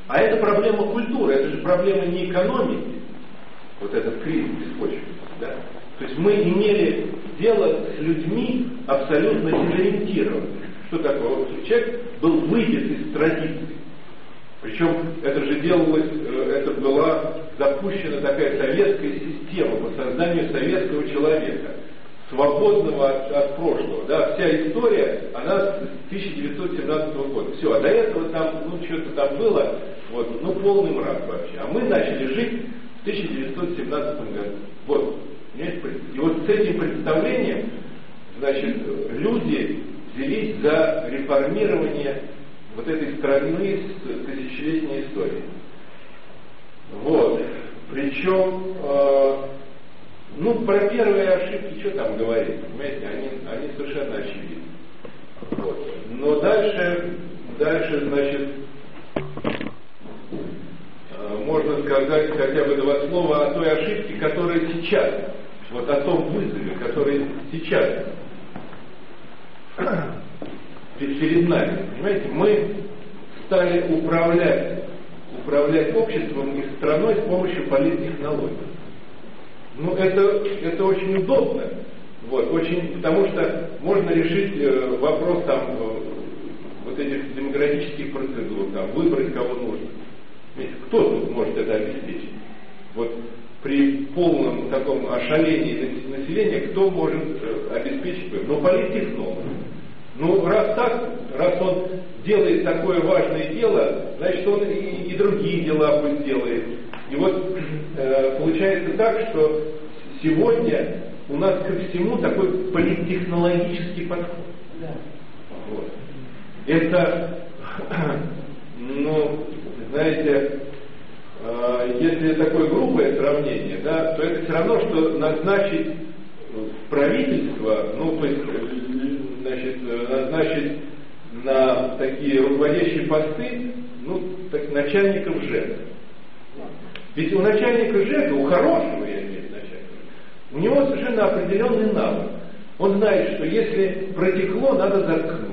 А это проблема культуры, это же проблема не экономики, вот этот кризис беспочвенности, да? То есть мы имели дело с людьми абсолютно дезориентированными. Что такое? Человек был выбит из традиции. Причем это же делалось, э, это была запущена такая советская система по созданию советского человека, свободного от, от прошлого. Да, вся история, она с 1917 года. Все, а до этого там, ну, что-то там было, вот, ну, полный мрак вообще. А мы начали жить в 1917 году. Вот, и вот с этим представлением, значит, люди взялись за реформирование вот этой страны с тысячелетней историей. Вот. Причем, э, ну, про первые ошибки, что там говорить, понимаете, они, они совершенно очевидны. Вот. Но дальше, дальше, значит, можно сказать хотя бы два слова о той ошибке, которая сейчас вот о том вызове, который сейчас перед нами. Понимаете, мы стали управлять, управлять обществом и страной с помощью политтехнологий. Ну, это, это очень удобно. Вот, очень, потому что можно решить э, вопрос там, э, вот этих демократических процедур, там, выбрать кого нужно. Ведь кто тут может это обеспечить? Вот при полном таком ошалении населения, кто может э, обеспечить? Ну, политтехнолог. Ну, раз так, раз он делает такое важное дело, значит, он и, и другие дела пусть делает. И вот э, получается так, что сегодня у нас ко всему такой политтехнологический подход. Да. Вот. Это, ну, знаете, а, если такое грубое сравнение, да, то это все равно, что назначить правительство, ну, то есть, значит, назначить на такие руководящие посты, ну, так, начальников ЖЭК. Ведь у начальника ЖЭКа, у хорошего, я имею в начальника, у него совершенно определенный навык. Он знает, что если протекло, надо заткнуть.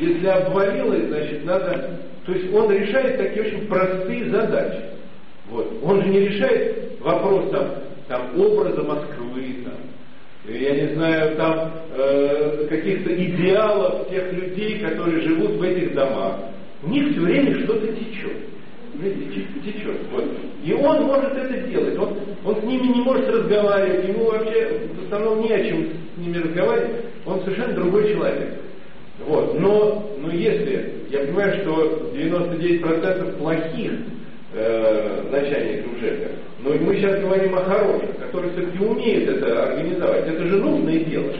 Если обвалилось, значит, надо... То есть он решает такие очень простые задачи. Вот. Он же не решает вопрос там, там, образа Москвы, там, я не знаю, там э, каких-то идеалов тех людей, которые живут в этих домах. У них все время что-то течет. Видите, течет. Вот. И он может это делать. Он, он с ними не может разговаривать, ему вообще в основном не о чем с ними разговаривать. Он совершенно другой человек. Вот. Но, но если, я понимаю, что 99% плохих э, начальников ЖЭКа, но мы сейчас говорим о хороших, которые все-таки умеют это организовать. Это же нужное дело.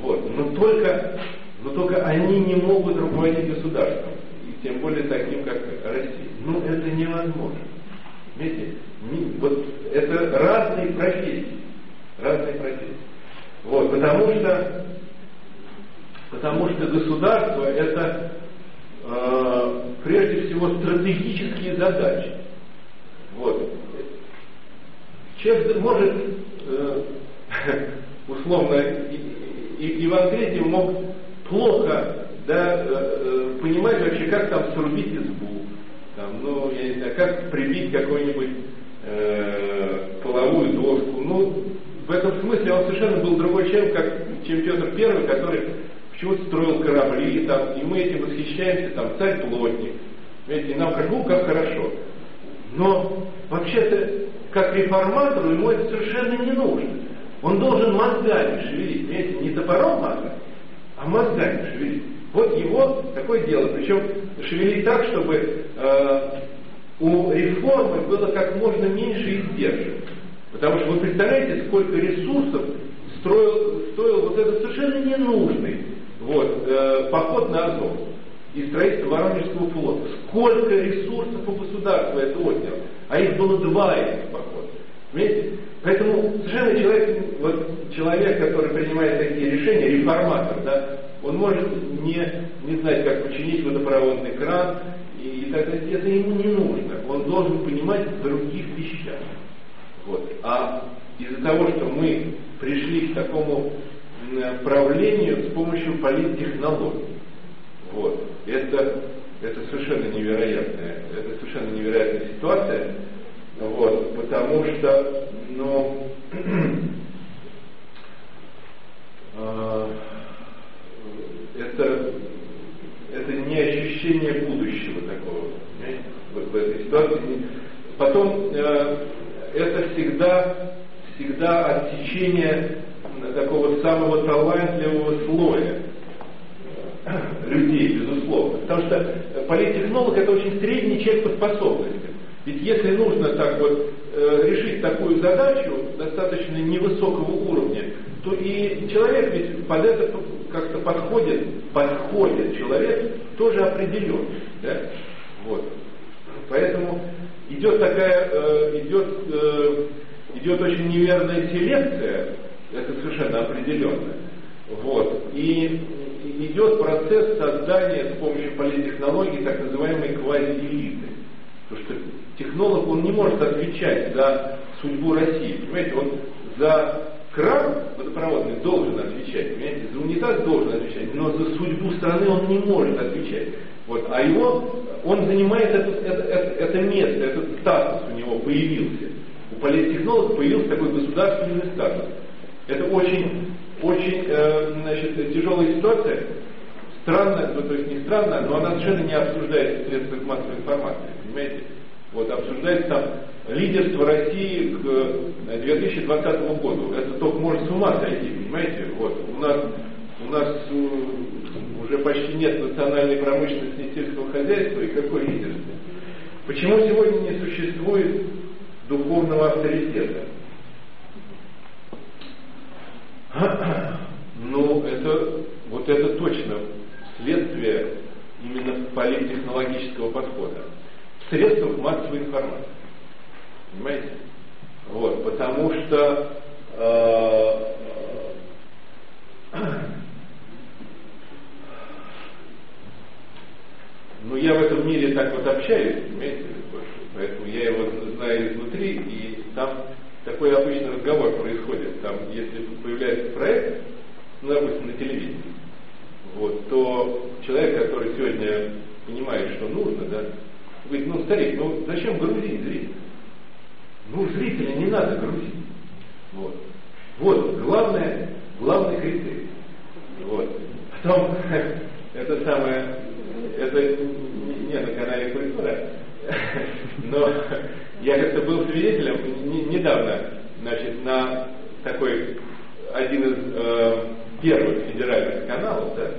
Вот. Но только, но только они не могут руководить государством. И тем более таким, как Россия. Ну, это невозможно. Видите? Вот это разные профессии. Разные профессии. Вот, потому что, потому что государство это э, прежде всего стратегические задачи. Вот. Человек может, э, условно, Иван Третий мог плохо да, э, э, понимать вообще, как там срубить избу, там, ну, я не знаю, как прибить какую-нибудь э, половую доску. Ну, в этом смысле он совершенно был другой человек, как, чем Петр Первый, который почему-то строил корабли, там, и мы этим восхищаемся, там, царь-плотник. Видите, нам кажется, ну, как хорошо. Но вообще-то, как реформатору, ему это совершенно не нужно. Он должен мозгами шевелить, понимаете, не топором мозгами, а мозгами шевелить. Вот его такое дело. Причем шевелить так, чтобы э, у реформы было как можно меньше издержек. Потому что вы представляете, сколько ресурсов строил, стоил вот этот совершенно ненужный вот, э, поход на Азов и строительство Воронежского флота. Сколько ресурсов у государства это отняло. А их было два этих похода. Понимаете? Поэтому совершенно человек, вот, человек, который принимает такие решения, реформатор, да, он может не, не знать, как починить водопроводный кран, и, и так далее. Это ему не нужно. Он должен понимать в других вещах. Вот. А из-за того, что мы пришли к такому правлению с помощью политтехнологий, вот, это, это совершенно невероятная, это совершенно невероятная ситуация, вот, потому что, ну, э, это, это не ощущение будущего такого, в, в этой ситуации. Потом э, это всегда, всегда отсечение такого самого талантливого слоя людей, безусловно. Потому что политтехнолог это очень средний человек по способностям. Ведь если нужно так вот э, решить такую задачу достаточно невысокого уровня, то и человек ведь под это как-то подходит, подходит человек тоже определен. Да? Вот. Поэтому идет такая, э, идет, э, идет очень неверная селекция, это совершенно определенно. Вот. И идет процесс создания с помощью политтехнологий так называемой квазиэлиты. Потому что технолог, он не может отвечать за судьбу России. Понимаете, он за кран водопроводный должен отвечать, понимаете, за унитаз должен отвечать, но за судьбу страны он не может отвечать. Вот, а его, он занимает это, это, это, это место, этот статус у него появился. У политтехнолога появился такой государственный статус. Это очень, очень э, значит, тяжелая ситуация. Странно, ну, то есть не странно, но она совершенно не обсуждается в массовой информации, понимаете? Вот обсуждается там лидерство России к 2020 э, году. Это только может с ума сойти, понимаете? Вот у нас у нас э, уже почти нет национальной промышленности сельского хозяйства, и какое лидерство? Почему сегодня не существует духовного авторитета? Ну, это, вот это точно следствие именно политтехнологического подхода. В массовой информации. Понимаете? Вот, потому что э, ну я в этом мире так вот общаюсь, понимаете, поэтому я его знаю изнутри, и там такой обычный разговор происходит. Там, если появляется проект, ну, допустим, на телевидении, вот, то человек, который сегодня понимает, что нужно, да, говорит, ну, старик, ну зачем грузить зрителя? Ну, зрителя не надо грузить. Вот. Вот, главное, главный критерий. Вот. Потом, это самое, это не, на канале культура, но я как-то был свидетелем не, недавно, значит, на такой один из э, первых федеральных каналов, да,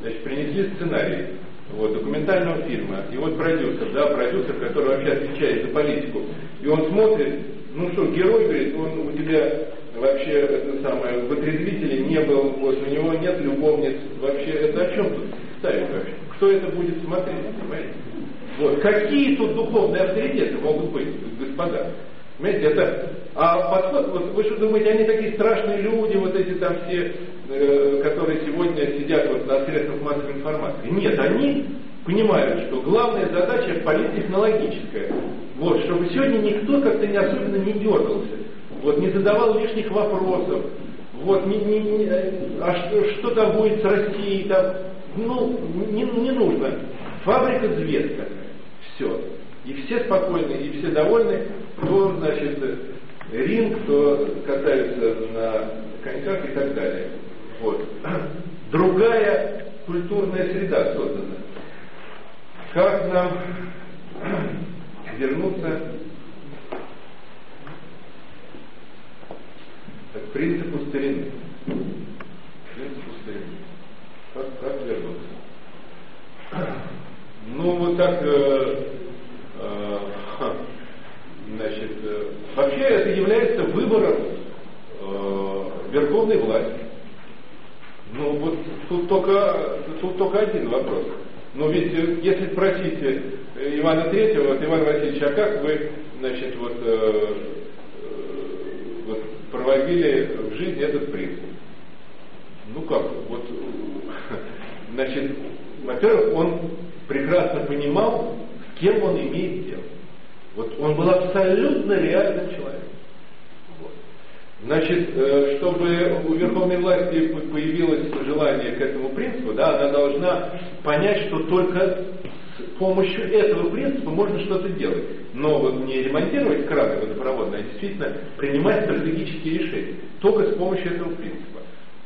значит, принесли сценарий вот, документального фильма. И вот продюсер, да, продюсер, который вообще отвечает за политику. И он смотрит, ну что, герой, говорит, он у тебя вообще это самое, в отрезвителе не был, вот у него нет любовниц, вообще это о чем тут ставить вообще? Кто это будет смотреть, понимаете? Вот. Какие тут духовные авторитеты могут быть, господа? Понимаете, это... А подход, вот вы что думаете, они такие страшные люди, вот эти там все, э, которые сегодня сидят вот на средствах массовой информации? Нет, они понимают, что главная задача политтехнологическая. Вот, чтобы сегодня никто как-то не особенно не дергался, вот, не задавал лишних вопросов, вот, не, не, не, а что, что там будет с Россией, там, ну, не, не нужно. Фабрика звезд Все. И все спокойны, и все довольны, кто, значит, ринг, кто катается на коньках и так далее. Вот. Другая культурная среда создана. Как нам вернуться к принципу старины? Принципу старины. Как, как вернуться? Ну, вот так э, Значит, э, вообще это является выбором э, верховной власти. Ну вот тут только, тут только один вопрос. Но ведь э, если спросите э, Ивана Третьего, вот Иван Васильевич, а как вы, значит, вот, э, вот проводили в жизни этот принцип? Ну как, вот, значит, во-первых, он прекрасно понимал, с кем он имеет дело. Вот он был абсолютно реальным человеком. Вот. Значит, э, чтобы у верховной власти появилось желание к этому принципу, да, она должна понять, что только с помощью этого принципа можно что-то делать. Но вот не ремонтировать краны водопроводные, а действительно принимать стратегические решения. Только с помощью этого принципа.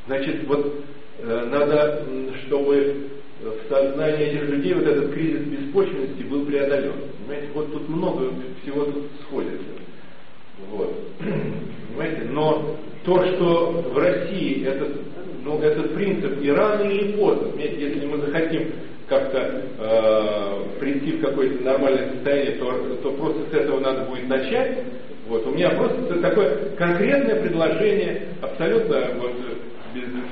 Значит, вот э, надо, чтобы в сознании этих людей вот этот кризис беспочвенности был преодолен. Понимаете, вот тут много всего тут сходится. Вот. Понимаете, но то, что в России этот, ну, этот принцип и рано или поздно, понимаете, если мы захотим как-то э, прийти в какое-то нормальное состояние, то, то просто с этого надо будет начать. Вот. У меня просто такое конкретное предложение, абсолютно вот,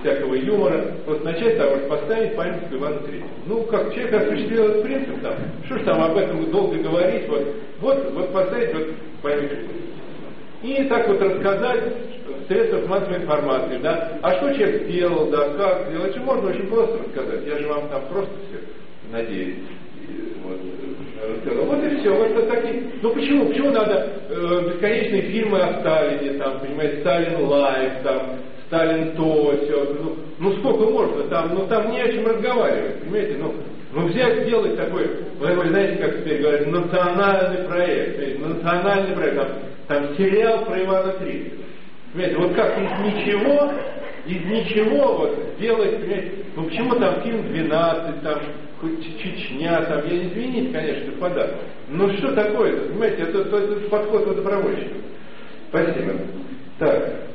всякого юмора, просто начать того, что поставить памятник Ивану Третьему. Ну, как человек осуществил этот принцип, там, что ж там об этом долго говорить, вот, вот, вот поставить вот памятник. И так вот рассказать в средствах массовой информации, да, а что человек сделал, да, как сделал, это можно очень просто рассказать, я же вам там просто все, надеюсь, вот. Вот и все, вот это такие, ну почему, почему надо э, бесконечные фильмы о Сталине, там, понимаете, Сталин live, там, Сталин то, все. Ну, ну сколько можно, там, ну там не о чем разговаривать, понимаете, ну, ну взять, сделать такой, вы знаете, как теперь говорят, национальный проект, есть, национальный проект, там, там сериал про Ивана Третьего. Понимаете, вот как из ничего, из ничего вот сделать, понимаете, ну почему там фильм 12, там, Чечня, там, я извините, конечно, господа, ну что такое-то, понимаете, это, это, это подход водопроводчиков. Спасибо. Так.